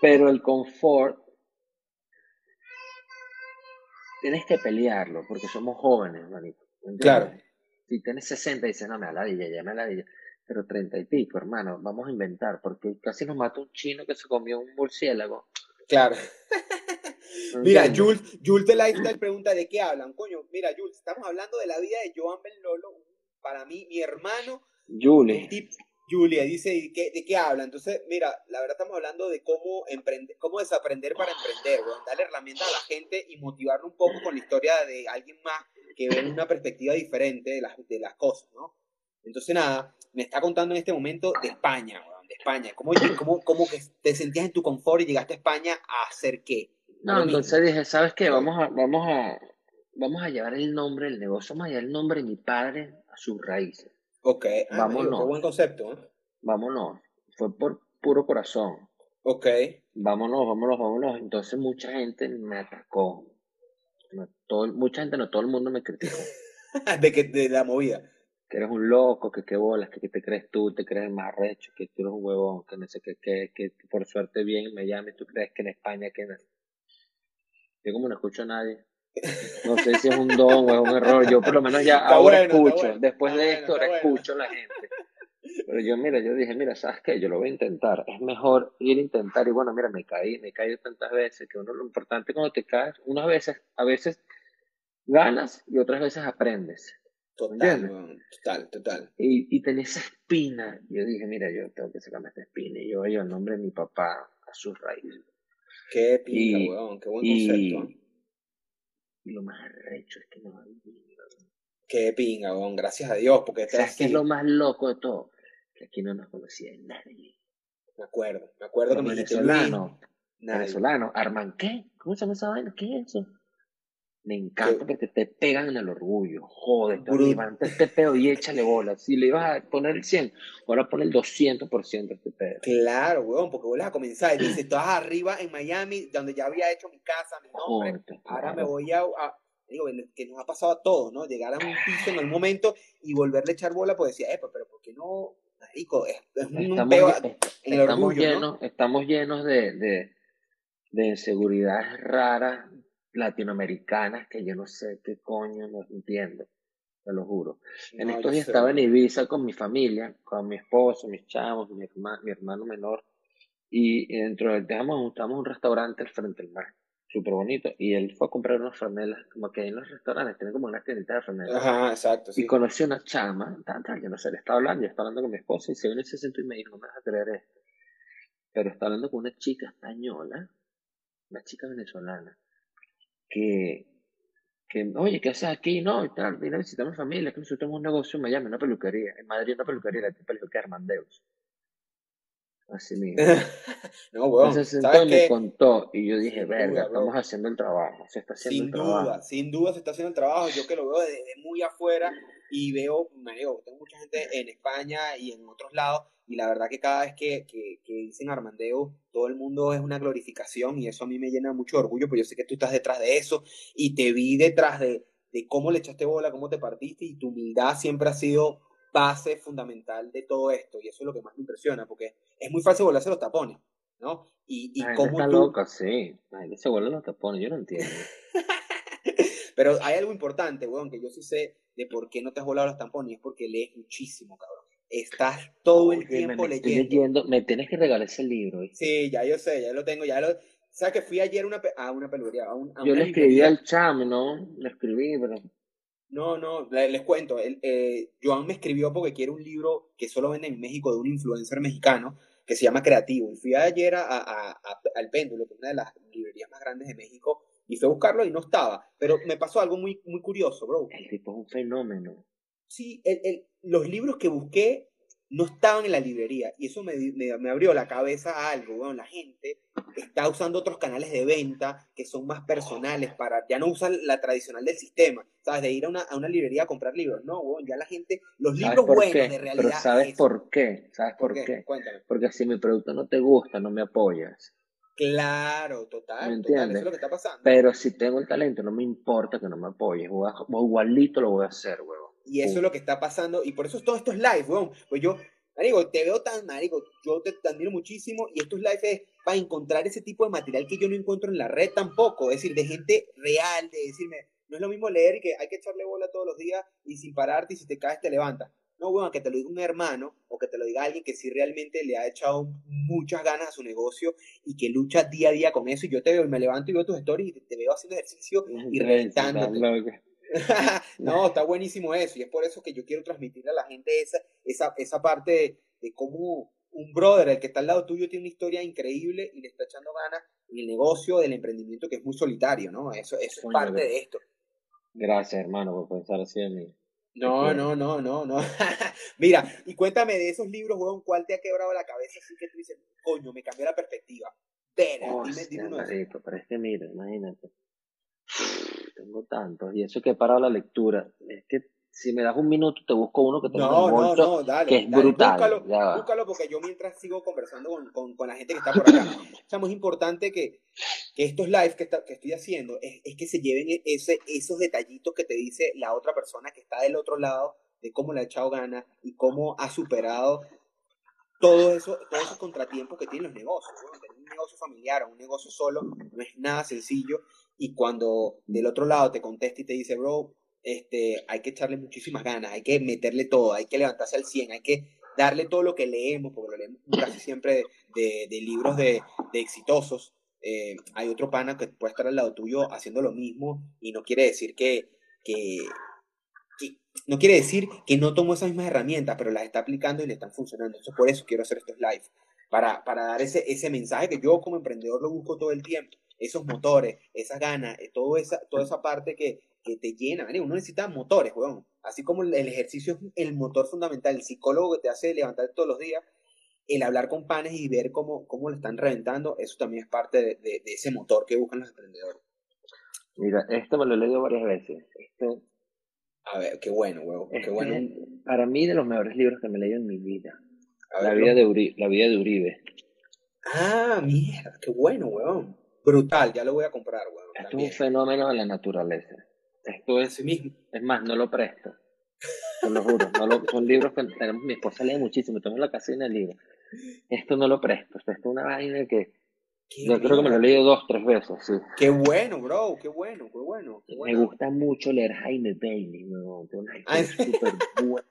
Pero el confort, tienes que pelearlo, porque somos jóvenes, manito. Claro. Si tienes 60 y dices, no, me aladilla, ya me aladilla. Pero 30 y pico, hermano, vamos a inventar, porque casi nos mata un chino que se comió un murciélago. Claro. Mira, Jules, Jules de Lifestyle pregunta de qué hablan. Coño, mira, Jules, estamos hablando de la vida de Joan Ben Lolo. Para mí, mi hermano. Julie. Julia dice ¿de qué, de qué habla. Entonces, mira, la verdad estamos hablando de cómo emprender, cómo desaprender para emprender, darle herramientas a la gente y motivarlo un poco con la historia de alguien más que ve una perspectiva diferente de las, de las cosas, ¿no? Entonces, nada, me está contando en este momento de España, de España. ¿Cómo, cómo, cómo te sentías en tu confort y llegaste a España a hacer qué? No, entonces dije, ¿sabes qué? Vamos a, vamos a, vamos a llevar el nombre del negocio, vamos a llevar el nombre de mi padre a sus raíces. Ok, ah, vámonos. buen concepto. ¿eh? Vámonos. Fue por puro corazón. Ok. Vámonos, vámonos, vámonos. Entonces mucha gente me atacó. todo, mucha gente, no todo el mundo me criticó. de, que, de la movida. Que eres un loco, que qué bolas, que, te crees tú, te crees más recho, que tú eres un huevón, que no sé qué, que, que, por suerte bien me llames, tú crees que en España que yo como no escucho a nadie. No sé si es un don o es un error. Yo por lo menos ya ahora escucho. Después de esto ahora escucho a la gente. Pero yo, mira, yo dije, mira, ¿sabes qué? Yo lo voy a intentar. Es mejor ir a intentar. Y bueno, mira, me caí, me caído tantas veces que uno lo importante cuando te caes, unas veces, a veces ganas y otras veces aprendes. Total, total, total. Y, y tenía esa espina. Yo dije, mira, yo tengo que sacarme esta espina. Y yo oigo el nombre de mi papá a sus raíces. Qué pinga, y, weón, qué buen concepto. Y lo más arrecho es que no hay Qué pinga, weón, gracias a Dios, porque ¿Sabes qué es lo más loco de todo? Que aquí no nos conocía nadie. Me acuerdo, me acuerdo que me venezolano, venezolano, Arman, ¿qué? ¿Cómo se llama esa vaina? ¿Qué es eso? Me encanta porque te pegan en el orgullo. Joder, te levanta este pedo y échale bola. Si le ibas a poner el 100, ahora pon el 200% este pedo. Claro, weón, porque vos a comenzar y dices, estás arriba en Miami, donde ya había hecho mi casa, mi nombre. ahora me voy a, Digo, que nos ha pasado a todos, ¿no? Llegar a un piso en el momento y volverle a echar bola, pues decía, eh, pero ¿por qué no? Rico, es, un estamos, peo en el estamos orgullo, llenos, Estamos llenos de, de, de inseguridades raras latinoamericanas que yo no sé qué coño no entiendo, te lo juro. en estos días estaba en Ibiza con mi familia, con mi esposo, mis chavos, mi, hermano, mi hermano menor, y dentro del dejamos, en un restaurante al frente del mar, súper bonito, y él fue a comprar unas franelas, como que en los restaurantes tienen como una tiendita de franelas. Ajá, exacto, Y conocí una chama, tal, tal, yo no sé, le estaba hablando, yo estaba hablando con mi esposa, y se viene ese centro y me dijo, no me vas a creer esto. Pero está hablando con una chica española, una chica venezolana, que, que, oye, ¿qué haces aquí? No, y tal, vine a visitar a mi familia, que nosotros tenemos un negocio en Miami, una peluquería, en Madrid una peluquería, la tipa le dijo que Armandeus. Así mismo. no, weón. Entonces me contó y yo dije, verga, estamos haciendo el trabajo. Se está haciendo sin duda, Sin duda se está haciendo el trabajo. Yo que lo veo desde muy afuera y veo, me digo, tengo mucha gente en España y en otros lados y la verdad que cada vez que, que, que, dicen Armandeo, todo el mundo es una glorificación y eso a mí me llena mucho orgullo, porque yo sé que tú estás detrás de eso y te vi detrás de, de cómo le echaste bola, cómo te partiste y tu humildad siempre ha sido base fundamental de todo esto y eso es lo que más me impresiona porque es muy fácil volarse los tapones, ¿no? Y, y cómo está loca, sí. Se vuelven los tapones, yo no entiendo. Pero hay algo importante, weón, que yo sí sé de por qué no te has volado los tapones, es porque lees muchísimo, cabrón. Estás todo el tiempo leyendo. Me tienes que regalar ese libro. Sí, ya yo sé, ya lo tengo, ya lo... ¿Sabes que fui ayer una a una peluquería? A un, yo le escribí al chamo, ¿no? Le escribí, pero... No, no, les, cuento. eh, Joan me escribió porque quiere un libro que solo vende en México de un influencer mexicano que se llama Creativo. Y fui ayer a, a, al Péndulo, que es una de las librerías más grandes de México, y fui a buscarlo y no estaba. Pero me pasó algo muy, muy curioso, bro. El tipo es un fenómeno. Sí, el, el, los libros que busqué no estaban en la librería y eso me, me, abrió la cabeza a algo, bueno, la gente está usando otros canales de venta que son más personales para, ya no usan la tradicional del sistema, ¿sabes? De ir a una, a una librería a comprar libros, no, bueno, ya la gente, los libros buenos de realidad. Pero ¿sabes por qué? ¿Sabes por, qué? Cuéntame. Porque si mi producto no te gusta, no me apoyas. Claro, total, total, eso es lo que está pasando. Pero si tengo el talento, no me importa que no me apoyes, igualito lo voy a hacer, huevón. Y eso es lo que está pasando. Y por eso todo esto es live, weón. Pues yo, marico, te veo tan, marico, yo te, admiro muchísimo. Y estos live es para encontrar ese tipo de material que yo no encuentro en la red tampoco. Es decir, de gente real, de decirme, no es lo mismo leer y que hay que echarle bola todos los días y sin pararte y si te caes te levantas. No, weón, que te lo diga un hermano o que te lo diga alguien que sí realmente le ha echado muchas ganas a su negocio y que lucha día a día con eso. Y yo te veo y me levanto y veo tus stories y te, veo haciendo ejercicio y reventando. no, está buenísimo eso y es por eso que yo quiero transmitirle a la gente esa, esa, esa parte de, cómo un brother, el que está al lado tuyo, tiene una historia increíble y le está echando ganas en el negocio del emprendimiento que es muy solitario, ¿no? Eso, eso es parte de esto. Gracias, hermano, por pensar así en mí. No, no, no, no, no. Mira, y cuéntame de esos libros, weón, ¿cuál te ha quebrado la cabeza así que tú dices, coño, me cambió la perspectiva? Dime, dime pero es que mira, imagínate tengo tantos. Y eso que he parado la lectura. Es que si me das un minuto, te busco uno que tenga no, no, no, dale, que es brutal. Búscalo, búscalo, porque yo mientras sigo conversando con, con, con, la gente que está por acá. o sea, es importante que, que estos lives que, que estoy haciendo es, es, que se lleven ese, esos detallitos que te dice la otra persona que está del otro lado, de cómo le ha echado ganas y cómo ha superado todo eso, todos esos contratiempos que tienen los negocios. un negocio familiar o un negocio solo no es nada sencillo y cuando del otro lado te contesta y te dice, bro, este, hay que echarle muchísimas ganas, hay que meterle todo, hay que levantarse al 100, hay que darle todo lo que leemos, porque lo leemos casi siempre de, libros de, exitosos. Eh, hay otro pana que puede estar al lado tuyo haciendo lo mismo y no quiere decir que, que, no quiere decir que no tomó esas mismas herramientas, pero las está aplicando y le están funcionando. Por eso quiero hacer estos live, para, para dar ese, ese mensaje que yo como emprendedor lo busco todo el tiempo esos motores, esas ganas, eh, todo esa, toda esa parte que, que te llena. Uno necesita motores, weón. Así como el ejercicio es el motor fundamental, el psicólogo que te hace levantar todos los días, el hablar con panes y ver cómo, cómo lo están reventando, eso también es parte de, de, ese motor que buscan los emprendedores. Mira, esto me lo he leído varias veces. Esto, a ver, qué bueno, weón. Qué bueno. para mí, de los mejores libros que me he leído en mi vida. la, vida de Uribe, la vida de Uribe. Ah, mierda, qué bueno, weón brutal, ya lo voy a comprar, weón. Esto es un fenómeno de la naturaleza. Esto es, mismo. es más, no lo presto. Te lo juro. No lo, son libros que tenemos, mi esposa lee muchísimo, tengo la casa en el libro. Esto no lo presto. Esto es una vaina que yo creo que me lo he leído dos, tres veces, sí. Qué bueno, bro, qué bueno, qué bueno. Me gusta mucho leer Jaime Bailey, ¿no? Ah, súper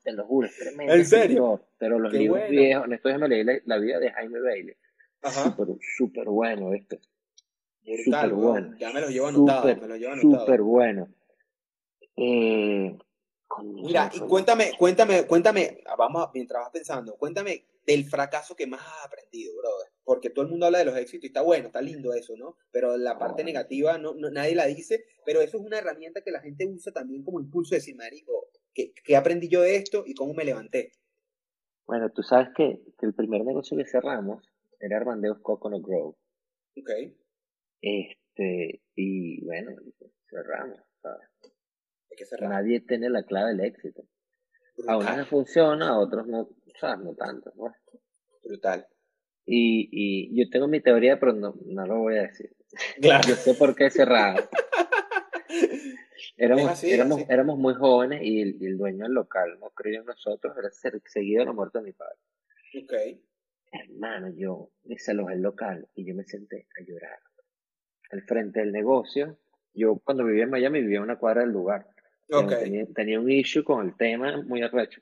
te lo juro, es tremendo. ¿En serio? Pero los libros viejos, en estos me leí la, la, vida de Jaime Bailey. Súper, súper bueno, ¿viste? Brutal, bueno. Ya me lo llevo anotado, super, me lo llevo anotado. Súper bueno. Eh, Mira, y cuéntame, cuéntame, cuéntame, vamos, mientras vas pensando, cuéntame del fracaso que más has aprendido, brother. Porque todo el mundo habla de los éxitos y está bueno, está lindo eso, ¿no? Pero la parte negativa no, nadie la dice, pero eso es una herramienta que la gente usa también como impulso de decir, marico, ¿qué, qué aprendí yo de esto y cómo me levanté? Bueno, tú sabes que, que el primer negocio que cerramos Era Armandeus Coconut Grove. Ok. Este, y bueno, cerramos, ¿sabes? Hay que cerrar. Nadie tiene la clave del éxito. A unos les funciona, a otros no, ¿sabes? No tanto, ¿no? Brutal. Y, y yo tengo mi teoría, pero no, no lo voy a decir. Claro. Yo sé por qué cerrado. éramos, éramos, éramos muy jóvenes y el, dueño del local no creía en nosotros, era seguido de la muerte de mi padre. Ok. Hermano, yo me desalojé el local y yo me senté a llorar. Al frente del negocio, yo cuando vivía en Miami vivía en una cuadra del lugar. Tenía, tenía, un issue con el tema muy arrecho.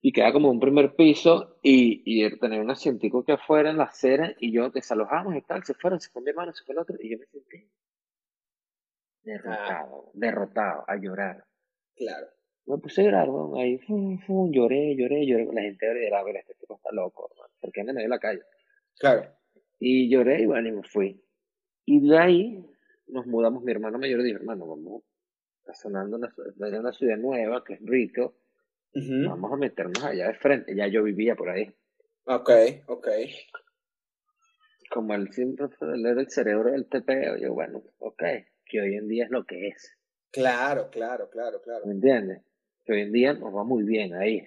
Y queda como un primer piso y, y tenía un asientico que afuera en la acera y yo desalojamos y tal, se fueron, se fue mi hermano, se fue el otro y yo me senté derrotado, ah. derrotado, a llorar. Claro. Me puse a llorar, ahí fum, lloré, lloré, lloré. La gente era, ver, este tipo está loco, hermano, porque anda en la calle. Claro. Y lloré y bueno, y me fui. Y de ahí nos mudamos, mi hermano mayor dijo, hermano, vamos, está sonando una, una ciudad nueva, que es rico, vamos a meternos allá de frente, ya yo vivía por ahí. Ok, ok. Como él siempre fue el cerebro del TPO, yo bueno, ok, que hoy en día es lo que es. Claro, claro, claro, claro. ¿Me entiendes? Que hoy en día nos va muy bien ahí.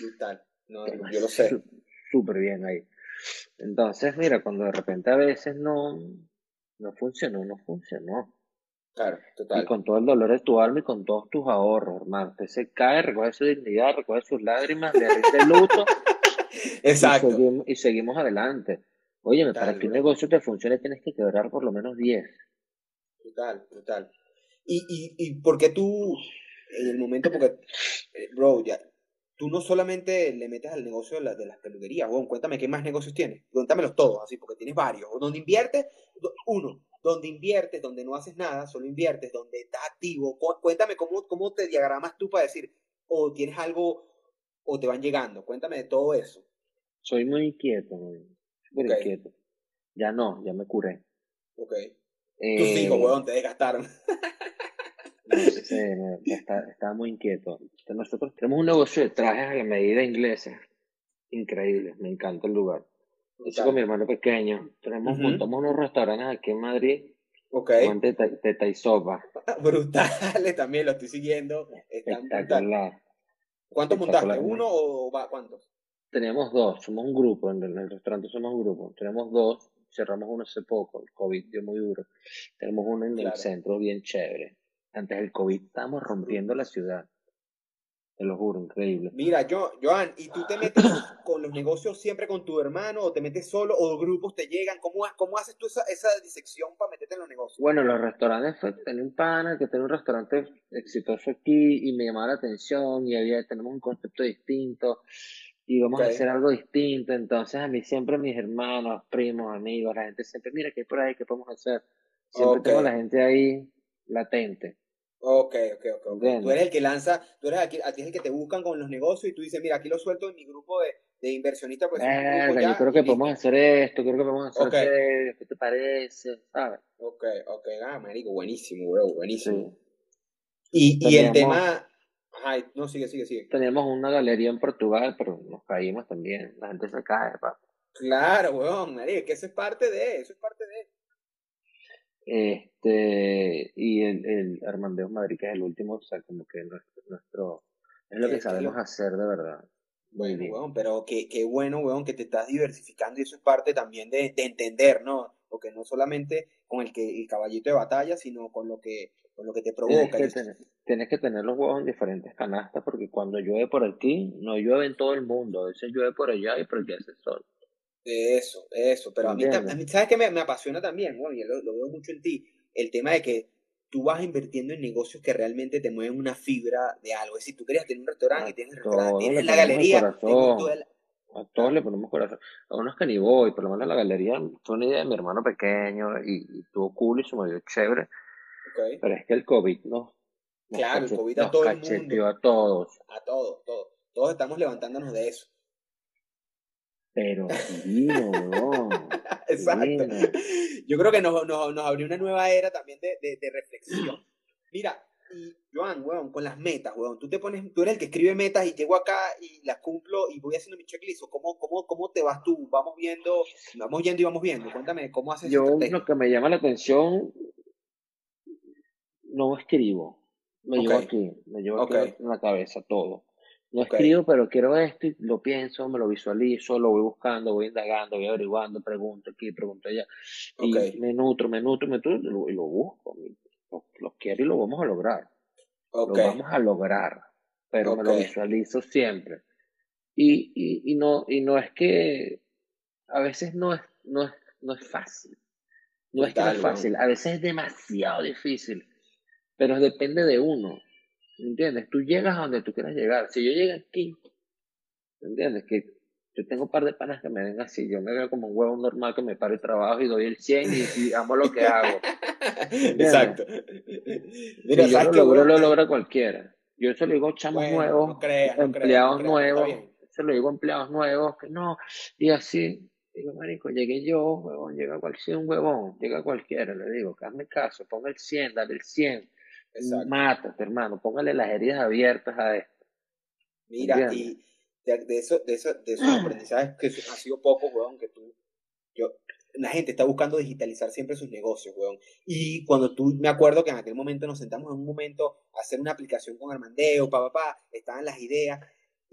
Brutal. No, yo lo sé. Súper bien ahí. Entonces, mira, cuando de repente a veces no, no funcionó, no funcionó. Claro, total. Y con todo el dolor de tu alma y con todos tus ahorros, hermano. Usted se cae, recoge su dignidad, recoge sus lágrimas, le rinde luto. Exacto. Y seguimos, adelante. Oye, para que un negocio te funcione tienes que quebrar por lo menos 10. Brutal, brutal. ¿Y, y, y por qué tú, en el momento, porque, eh, bro, ya, tú no solamente le metes al negocio de, de las peluquerías, bueno, cuéntame qué más negocios tienes, cuéntamelos todos, así, porque tienes varios, o donde inviertes, uno, donde inviertes, donde no haces nada, solo inviertes, donde estás activo, cuéntame cómo, cómo te diagramas tú para decir, o tienes algo, o te van llegando, cuéntame de todo eso. Soy muy inquieto, muy inquieto. Ya no, ya me curé. Ok. Tus hijos, eh, huevón, te desgastaron. sí, estaba, muy inquieto. Nosotros tenemos un negocio de trajes a la medida inglesa. Increíble, me encanta el lugar. Hecho con mi hermano pequeño. Tenemos, montamos unos restaurantes aquí en Madrid. Ok. De, de Taisoba. Brutales también, lo estoy siguiendo. Espectacular. ¿Cuántos montaste? ¿Uno o cuántos? Tenemos dos, somos un grupo, en el restaurante somos un grupo. Tenemos dos cerramos uno hace poco, el COVID dio muy duro. Tenemos uno en el centro bien chévere. Antes del COVID estábamos rompiendo la ciudad. Te lo juro, increíble. Mira, yo, Joan, ¿y tú te metes con los negocios siempre con tu hermano o te metes solo o grupos te llegan? ¿Cómo, cómo haces tú esa, esa disección para meterte en los negocios? Bueno, los restaurantes, fue, tenía un pana que tiene un restaurante exitoso aquí y me llamaba la atención y había, tenemos un concepto distinto y vamos a hacer algo distinto. Entonces, a mí siempre mis hermanos, primos, amigos, la gente siempre, mira, ¿qué hay por ahí? ¿Qué podemos hacer? Siempre tengo la gente ahí latente. Ok, ok, ok. Tú eres el que lanza, tú eres aquí, a ti es el que te buscan con los negocios y tú dices, mira, aquí lo suelto en mi grupo de, de inversionistas. Pues, yo creo que podemos hacer esto, creo que podemos hacer esto, ¿qué te parece? ¿Sabes? Ok, ok, ah, marico, buenísimo, bro, buenísimo. Y, y el tema, Ajá, no, sigue, sigue, sigue. Teníamos una galería en Portugal, pero nos caímos también. La gente se cae, pa. Claro, weón, María, que eso es parte de, eso es parte de. Este, y el, el Armandeo Madrid, que es el último, o sea, como que nuestro, nuestro es lo que sabemos hacer de verdad. Bien. Weón, pero qué, qué bueno, weón, que te estás diversificando y eso es parte también de, de entender, ¿no? Porque no solamente con el que el caballito de batalla, sino con lo que con lo que te provoca. Tienes que, tener, los huevos en diferentes canastas porque cuando llueve por aquí, no llueve en todo el mundo, a veces llueve por allá y por aquí hace sol. Eso, eso, pero a mí, ¿sabes qué me, me, apasiona también? Bueno, y lo, veo mucho en ti, el tema de que tú vas invirtiendo en negocios que realmente te mueven una fibra de algo. Es decir, tú querías tener un restaurante y tienes el restaurante, tienes la galería, a todos le ponemos corazón. A unos que ni voy, por lo menos la galería fue una idea de mi hermano pequeño y, y tuvo cool y se me dio chévere. Pero es que el COVID no. Claro, el COVID a todo el mundo. A todos. A todos, todos. Todos estamos levantándonos de eso. Pero divino, no. Exacto. Yo creo que nos, nos, nos, abrió una nueva era también de, de, de reflexión. Mira, y Joan, weón, con las metas, weón, tú te pones, tú eres el que escribe metas y llego acá y las cumplo y voy haciendo mi checklist, ¿cómo, cómo, cómo te vas tú? Vamos viendo, vamos yendo y vamos viendo, cuéntame, ¿cómo haces Yo lo que me llama la atención, no escribo, me llevo aquí, me llevo aquí en la cabeza todo. No escribo, pero quiero esto y lo pienso, me lo visualizo, lo voy buscando, voy indagando, voy averiguando, pregunto aquí, pregunto allá. Y me nutro, me nutro, me nutro y lo, busco. Lo, quiero y lo vamos a lograr. Lo vamos a lograr, pero me lo visualizo siempre. Y, y, y, no, y no es que a veces no es, no es, no es fácil. No es que no es fácil, a veces es demasiado difícil, pero depende de uno ¿Me entiendes? Tú llegas a donde tú quieras llegar. Si yo llego aquí, ¿me entiendes? Que yo tengo un par de panas que me ven así. Yo me veo como un huevo normal que me paro y trabajo y doy el 100 y, amo lo que hago. Exacto. Mira, yo lo logro, lo logra cualquiera. Yo se lo digo chamos nuevos, empleados nuevos, se lo digo a empleados nuevos, que no, y así. Digo, marico, llegué yo, huevón, llega cualquiera, un huevón, llega cualquiera, le digo, hazme caso, ponga el 100, dale el 100, Exacto. Mátate, hermano. Póngale las heridas abiertas a esto. Mira, y de, eso, de, eso, de esos aprendizajes que ha sido poco, weón, que tú, yo, la gente está buscando digitalizar siempre sus negocios, weón. Y cuando tú, me acuerdo que en aquel momento nos sentamos en un momento a hacer una aplicación con Armandeo, pa, pa, estaban las ideas,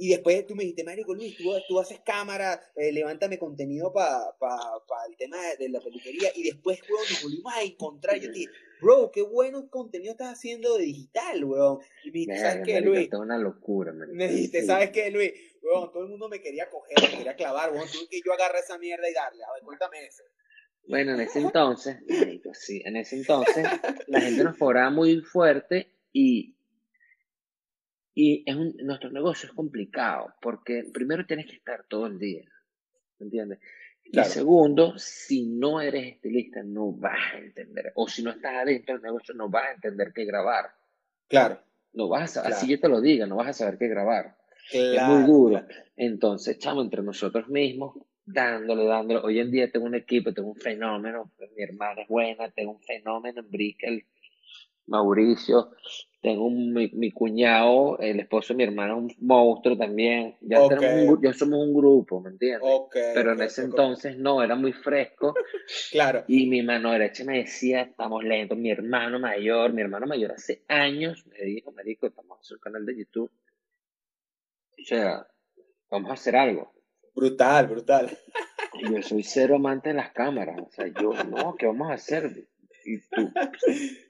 y después tú me dijiste, Marico Luis, tú, tú haces cámara, eh, levántame contenido para pa, pa el tema de, la peluquería. Y después, weón, nos volvimos a encontrar. Yo te dije, bro, qué bueno contenido estás haciendo de digital, weón. Y me dijiste, ¿sabes qué, Luis? una locura, Me dijiste, ¿sabes qué, Luis? Weón, todo el mundo me quería coger, me quería clavar, weón. Tuve que yo agarrar esa mierda y darle. A ver, cuéntame eso. Bueno, en ese entonces, sí, en ese entonces, la gente nos cobraba muy fuerte y y es un, nuestro negocio es complicado porque primero tienes que estar todo el día, ¿me Y segundo, si no eres estilista no vas a entender, o si no estás adentro del negocio no vas a entender qué grabar. Claro. No vas a, así yo te lo diga, no vas a saber qué grabar. es muy duro. Entonces, echamos entre nosotros mismos, dándole, dándole. Hoy en día tengo un equipo, tengo un fenómeno, mi hermana es buena, tengo un fenómeno en Brickell, Mauricio, tengo un, mi, cuñado, el esposo de mi hermana, un monstruo también. Ya, ya somos un grupo, ¿me entiendes? Pero en ese entonces no, era muy fresco. claro. Y mi mano derecha me decía, estamos lentos. Mi hermano mayor, mi hermano mayor hace años me dijo, Marico, estamos a hacer un canal de YouTube. O sea, vamos a hacer algo. Brutal, brutal. Yo soy cero amante de las cámaras. O sea, yo, no, ¿qué vamos a hacer? Y tú,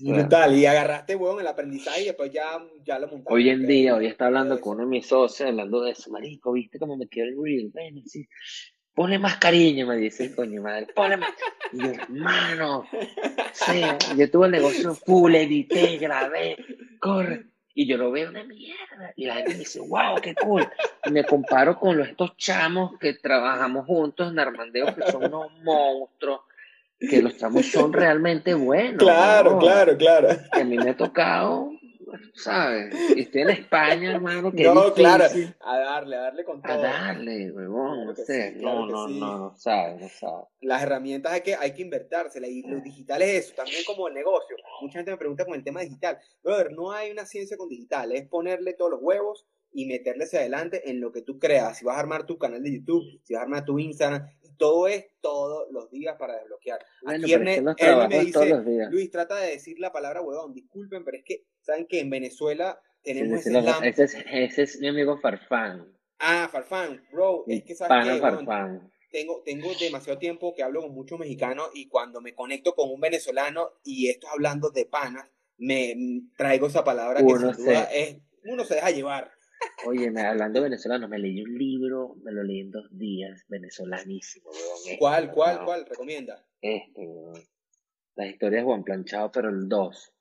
Brutal, y agarraste, weón, el aprendizaje y después ya, ya lo montaste. Hoy en día, hoy está hablando con uno de mis socios, hablando de eso, marico, ¿viste cómo me quedó el reel? Bueno, sí. Ponle más cariño, me dice coño madre, ponle más. Y yo, hermano, sí, yo tuve el negocio full, edité, grabé, corre. Y yo lo veo una mierda. Y la gente me dice, wow, qué cool. Y me comparo con los, estos chamos que trabajamos juntos en Armandeo, que son unos monstruos que los tramos son realmente buenos. Claro, claro, claro. Que a mí me ha tocado, ¿sabes? Y estoy en España, hermano. Que no, claro, a darle, a darle con todo. A darle, huevón, no sé. no, no, no, no, sabes, no sabes. Las herramientas hay que, hay que invertárselas y lo digital es eso, también como el negocio. Mucha gente me pregunta con el tema digital. Brother, no hay una ciencia con digital, es ponerle todos los huevos y meterle hacia adelante en lo que tú creas. Si vas a armar tu canal de YouTube, si vas a armar tu Instagram, todo es todos los días para desbloquear. Aquí él, me dice, Luis, trata de decir la palabra huevón, disculpen, pero es que, ¿saben que en Venezuela tenemos ese, ese, es, ese es mi amigo Farfán. Ah, Farfán, bro, es que sabes que, Farfán. tengo, tengo demasiado tiempo que hablo con muchos mexicanos y cuando me conecto con un venezolano y esto hablando de panas, me traigo esa palabra que sin duda es, uno se deja llevar. Oye, hablando de venezolano, me leí un libro, me lo leí en dos días, venezolanísimo, este, ¿Cuál, cuál, cuál? ¿Recomienda? Este, weón. Las historias de Juan Planchado, pero el 2.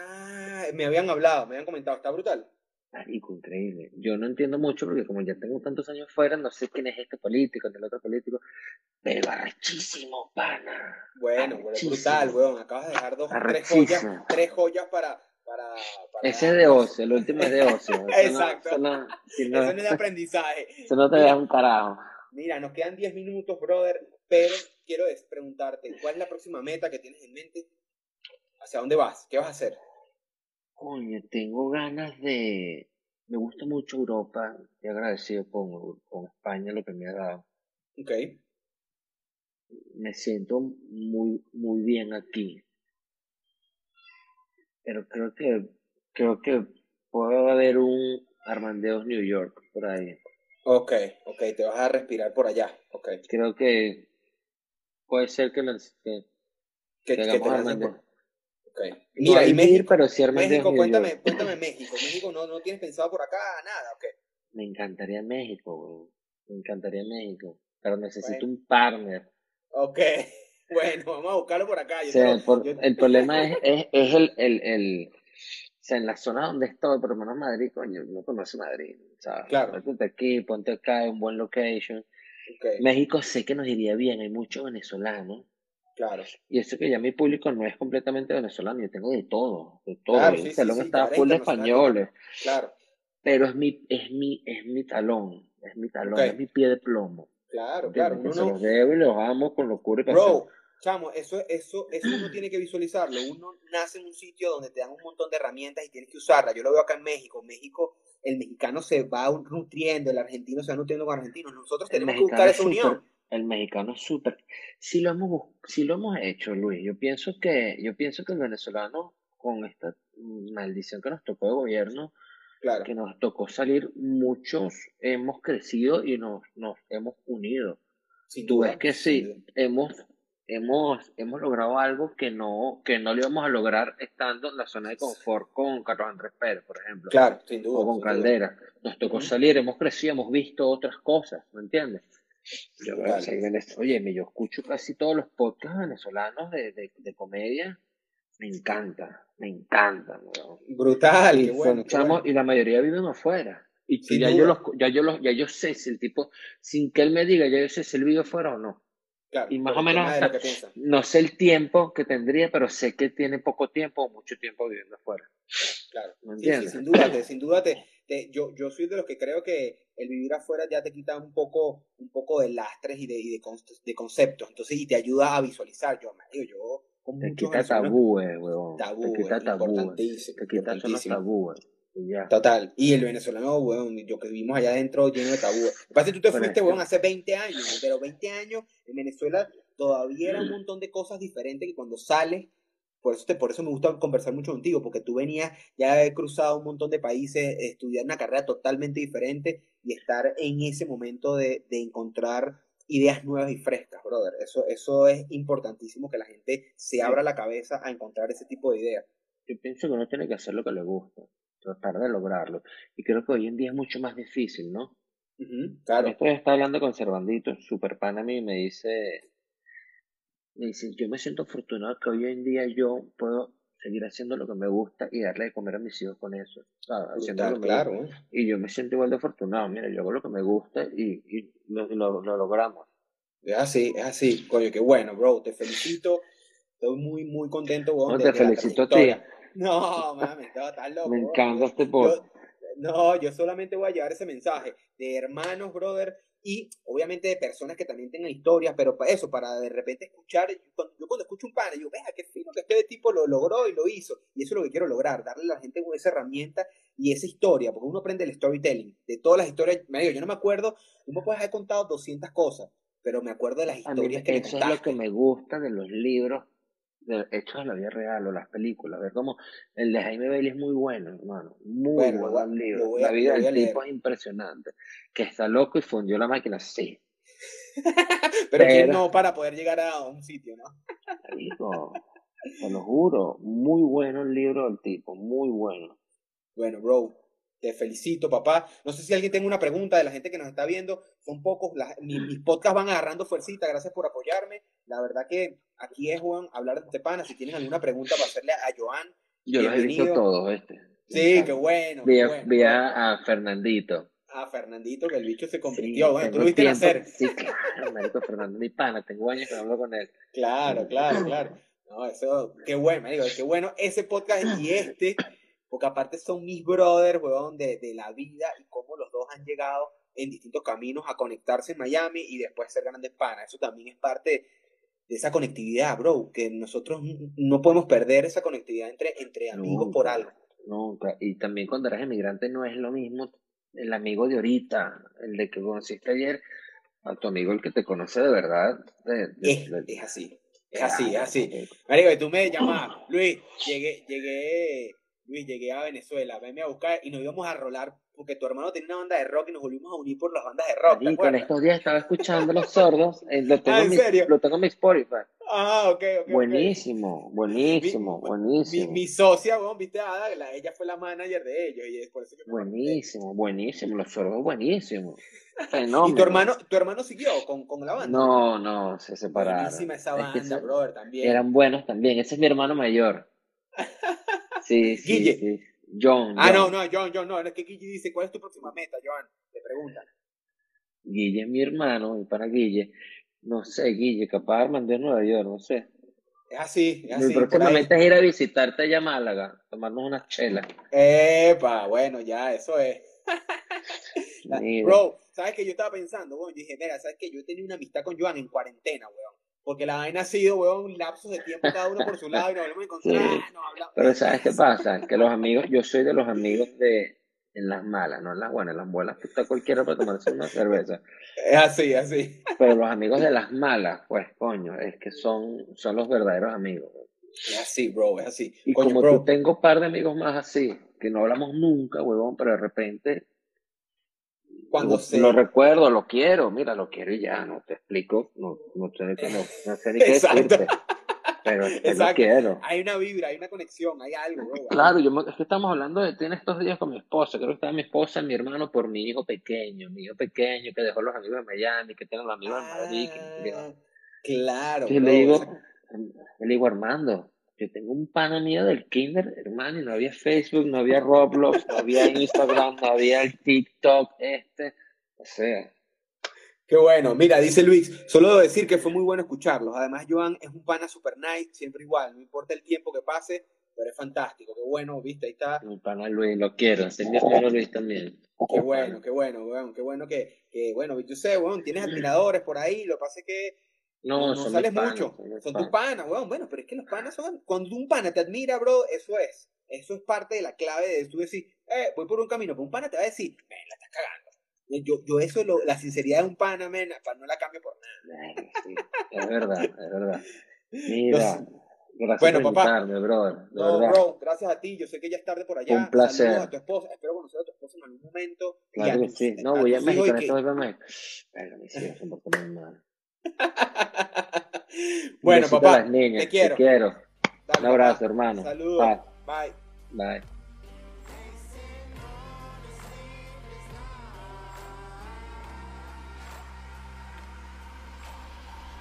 Ah, me habían hablado, me habían comentado, está brutal. Marico, increíble. Yo no entiendo mucho porque como ya tengo tantos años fuera, no sé quién es este político, el otro político, pero arrechísimo, pana. Bueno, brutal, weón. Acabas de dejar dos, tres joyas, tres joyas para, para, Ese es de ocio, el último es de ocio. Exacto. Eso no, es de aprendizaje. Eso no te deja un carajo. Mira, nos quedan 10 minutos, brother, pero quiero preguntarte, ¿cuál es la próxima meta que tienes en mente? ¿Hacia dónde vas? ¿Qué vas a hacer? Coño, tengo ganas de... Me gusta mucho Europa, estoy agradecido con, con España lo que me ha dado. Ok. Me siento muy, muy bien aquí. Pero creo que, creo que puede haber un Armandeos New York por ahí. Ok, ok, te vas a respirar por allá. Ok. Creo que puede ser que, que, que, que hagamos Armandeos. Mira, y México, pero si México cuéntame, cuéntame México. México no, no tienes pensado por acá nada, ¿ok? Me encantaría México, Me encantaría México. Pero necesito un partner. Ok. Bueno, vamos a buscarlo por acá. el, problema es, es, es el, el, el, o sea, en la zona donde estoy, por lo menos Madrid, coño, no conoce Madrid, ¿sabes? Claro. Ponte aquí, ponte acá, un buen location. México sé que nos iría bien, hay muchos venezolanos. Claro. Y eso que ya mi público no es completamente venezolano, yo tengo de todo, de todo. Claro, el salón está full de españoles. Claro. Pero es mi, es mi, es mi talón, es mi talón, es mi pie de plomo. Claro, claro. Uno, los debo y los amo con locura y Bro, chamo, eso, eso, eso uno tiene que visualizarlo. Uno nace en un sitio donde te dan un montón de herramientas y tienes que usarlas. Yo lo veo acá en México. México, el mexicano se va nutriendo, el argentino se va nutriendo con argentinos. Nosotros tenemos que buscar esa unión el mexicano es súper. Si lo hemos si lo hemos hecho, Luis, yo pienso que yo pienso que el venezolano con esta maldición que nos tocó de gobierno, claro. que nos tocó salir, muchos hemos crecido y nos, nos hemos unido. Sin Tú ves que sí, hemos hemos hemos logrado algo que no que no lo íbamos a lograr estando en la zona de confort con Carlos Andrés Pérez, por ejemplo. Claro, sin duda. O con Caldera. Nos tocó salir, hemos crecido, hemos visto otras cosas, ¿me entiendes? Yo, oye, yo escucho casi todos los podcasts venezolanos de, de, de comedia. Me encanta, me encanta. Brutal. Y, bueno, y la mayoría viven afuera. Y, ya yo, los, ya, yo los, ya yo sé si el tipo, sin que él me diga, ya yo sé si el vive afuera o no. Y más o menos, no sé el tiempo que tendría, pero sé que tiene poco tiempo o mucho tiempo viviendo afuera. Claro. sin duda, sin duda te, yo, yo soy de los que creo que el vivir afuera ya te quita un poco, un poco de lastres y de, y de, de conceptos, entonces, y te ayuda a visualizar. Yo, me yo con te quita tabúes, huevón. Tabú, te quita tabúes. Te quita tabúes. Total. Y el venezolano, weón, yo que vivimos allá adentro lleno de tabúes. Pasa tú te fuiste, weón, hace 20 años, pero 20 años en Venezuela todavía era un montón de cosas diferentes que cuando sales por eso, te, por eso me gusta conversar mucho contigo, porque tú venías ya haber cruzado un montón de países, estudiar una carrera totalmente diferente y estar en ese momento de, de encontrar ideas nuevas y frescas, brother. Eso, eso es importantísimo que la gente se abra la cabeza a encontrar ese tipo de ideas. Yo pienso que uno tiene que hacer lo que le gusta, tratar de lograrlo. Y creo que hoy en día es mucho más difícil, ¿no? claro. Estoy está hablando con Cervandito, super pan a mí, y me dice, me dice, yo me siento afortunado que hoy en día yo puedo seguir haciendo lo que me gusta y darle de comer a mis hijos con eso. Haciendo claro. Y yo me siento igual de afortunado. Mira, yo hago lo que me gusta y, y lo, lo, logramos. Es así, es así. Coño, qué bueno, bro. Te felicito. Estoy muy, muy contento, No, te felicito a No, mames, estás loco. Me encanta este podcast. No, yo solamente voy a llevar ese mensaje de hermanos, brother, y obviamente de personas que también tengan historias, pero para eso, para de repente escuchar, yo cuando, escucho un pana, yo, vea, qué fino que este tipo lo logró y lo hizo, y eso es lo que quiero lograr, darle a la gente esa herramienta y esa historia, porque uno aprende el storytelling, de todas las historias, me digo, yo no me acuerdo, tú me puedes haber contado 200 cosas, pero me acuerdo de las historias que Eso es lo que me gusta de los libros hechos en la vida real o las películas. Ver cómo el de Jaime Bailey es muy bueno, hermano. Muy buen libro. la vida del tipo es impresionante. Que está loco y fundió la máquina, sí. Pero, que no para poder llegar a un sitio, ¿no? te lo juro. Muy bueno el libro del tipo, muy bueno. Bueno, bro, te felicito, papá. No sé si alguien tiene una pregunta de la gente que nos está viendo. Son pocos. mis, podcasts van agarrando fuercita. Gracias por apoyarme. La verdad que aquí es, Juan, hablar de pana. Si tienen alguna pregunta para hacerle a Joan. Yo los he visto todos, este. Sí, qué bueno. Vi, a, Fernandito. A Fernandito, que el bicho se convirtió. bueno, tú lo viste nacer. Sí, claro, marico Fernando, mi pana. Tengo años que no hablo con él. Claro, claro, claro. No, eso, qué bueno, digo, qué bueno ese podcast y este porque aparte son mis brothers, weón, de, de la vida y cómo los dos han llegado en distintos caminos a conectarse en Miami y después ser grandes panas. Eso también es parte de esa conectividad, bro, que nosotros no podemos perder esa conectividad entre, entre amigos por algo. Nunca. Y también cuando eres emigrante no es lo mismo el amigo de ahorita, el de que conociste ayer, a tu amigo el que te conoce de verdad. es, así. Es así, es así. Marico, tú me llamas, Luis, llegué, llegué, Luis, llegué a Venezuela, venme a buscar y nos íbamos a rolar porque tu hermano tenía una banda de rock y nos volvimos a unir por las bandas de rock. Y con estos días estaba escuchando Los Sordos, eh, lo, tengo ah, ¿en serio? lo tengo en mi Spotify. Ah, ok, ok. Buenísimo, buenísimo, buenísimo. Mi, socia, bueno, viste, Ada, ella fue la manager de ellos y es por eso que Buenísimo, buenísimo, Los Sordos, buenísimo. ¿Y tu hermano, tu hermano siguió con, con la banda? No, no, se separaron. Buenísima esa banda, brother, también. Eran buenos también, ese es mi hermano mayor. Sí, sí, Guille. sí. John. Ah, no, no, John, John, no. Es que Guille dice, ¿cuál es tu próxima meta, Joan? Te pregunta. Guille es mi hermano, mi pana Guille. No sé, Guille, capaz de mandar Nueva York, no sé. Es así, es así. Mi próxima meta es ir a visitarte allá a Málaga, tomarnos unas chelas. Epa, bueno, ya, eso es. Bro, ¿sabes qué yo estaba pensando? Bueno, yo dije, mira, ¿sabes qué? Yo tenía una amistad con Joan en cuarentena, weón. Porque la vaina ha sido, weón, lapsos de tiempo cada uno por su lado y nos volvemos a encontrar. Pero ¿sabes qué pasa? Que los amigos, yo soy de los amigos de en las malas, no en las buenas. En las buenas está cualquiera para tomarse una cerveza. Es así, así. Pero los amigos de las malas, pues, coño, es que son, son los verdaderos amigos. Es así, bro, es así. Y como tú tengo un par de amigos más así, que no hablamos nunca, huevón, pero de repente cuando lo, recuerdo, lo quiero, mira, lo quiero y ya, no te explico, no, no, sé, no, sé ni qué decirte. Pero lo quiero. Hay una vibra, hay una conexión, hay algo. Claro, yo, es que estamos hablando de ti en estos días con mi esposa. Creo que estaba mi esposa mi hermano por mi hijo pequeño. Mi hijo pequeño que dejó los amigos de Miami, que tiene los amigos de Madrid. Claro. Le digo, le digo, Armando, yo tengo un pana mío del kinder, hermano, y no había Facebook, no había Roblox, no había Instagram, no había el TikTok, este, o sea. Qué bueno. Mira, dice Luis, solo debo decir que fue muy bueno escucharlos. Además, Joan es un pana super nice, siempre igual, no importa el tiempo que pase, pero es fantástico. Qué bueno, viste, ahí está. Mi pana Luis, lo quiero, es mi hermano Luis también. Qué bueno, qué bueno, bueno, qué bueno que, que bueno, yo sé, bueno, tienes admiradores por ahí, lo que pasa es que no, no sales mucho. Son, tus panas, weón. Bueno, pero es que los panas son. Cuando un pana te admira, bro, eso es. Eso es parte de la clave de tú decir, eh, voy por un camino. Pero un pana te va a decir, men, la estás cagando. Yo, yo eso, lo, la sinceridad de un pana, men, no la cambio por nada. Sí, es verdad, es verdad. Mira. Gracias bueno, por papá. brother. no, bro, gracias a ti. Yo sé que ya es tarde por allá. Un placer. a tu esposa. Espero conocer a tu esposa en algún momento. Claro que sí. No, voy a, México. Voy a México. Pero mis hijos son poco muy mal. bueno, papá, te quiero. Te quiero. Un abrazo, hermano. Saludos. Bye. Bye.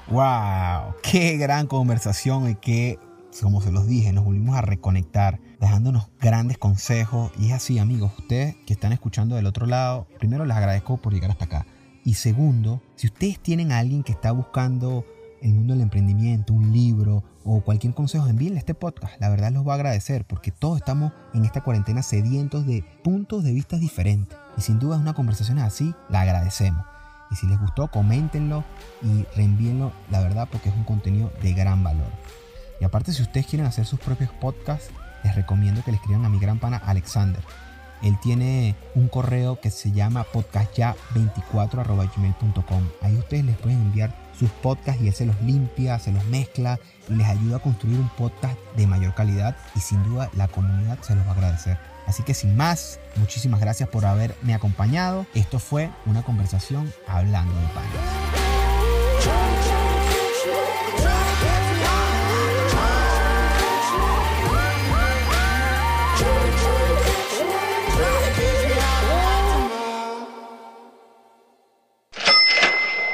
Wow, qué gran conversación y qué, como se los dije, nos volvimos a reconectar, dejándonos grandes consejos. Y es así, amigos, ustedes que están escuchando del otro lado, primero les agradezco por llegar hasta acá. Y segundo, si ustedes tienen a alguien que está buscando el mundo del emprendimiento, un libro o cualquier consejo, envíenle este podcast. La verdad los va a agradecer porque todos estamos en esta cuarentena sedientos de puntos de vista diferentes. Y sin duda una conversación así, la agradecemos. Y si les gustó, coméntenlo y reenvíenlo, la verdad, porque es un contenido de gran valor. Y aparte, si ustedes quieren hacer sus propios podcasts, les recomiendo que le escriban a mi gran pana Alexander. Él tiene un correo que se llama podcastya24.gmail.com. Ahí ustedes les pueden enviar sus podcasts y él se los limpia, se los mezcla y les ayuda a construir un podcast de mayor calidad y sin duda la comunidad se los va a agradecer. Así que sin más, muchísimas gracias por haberme acompañado. Esto fue una conversación hablando de panes.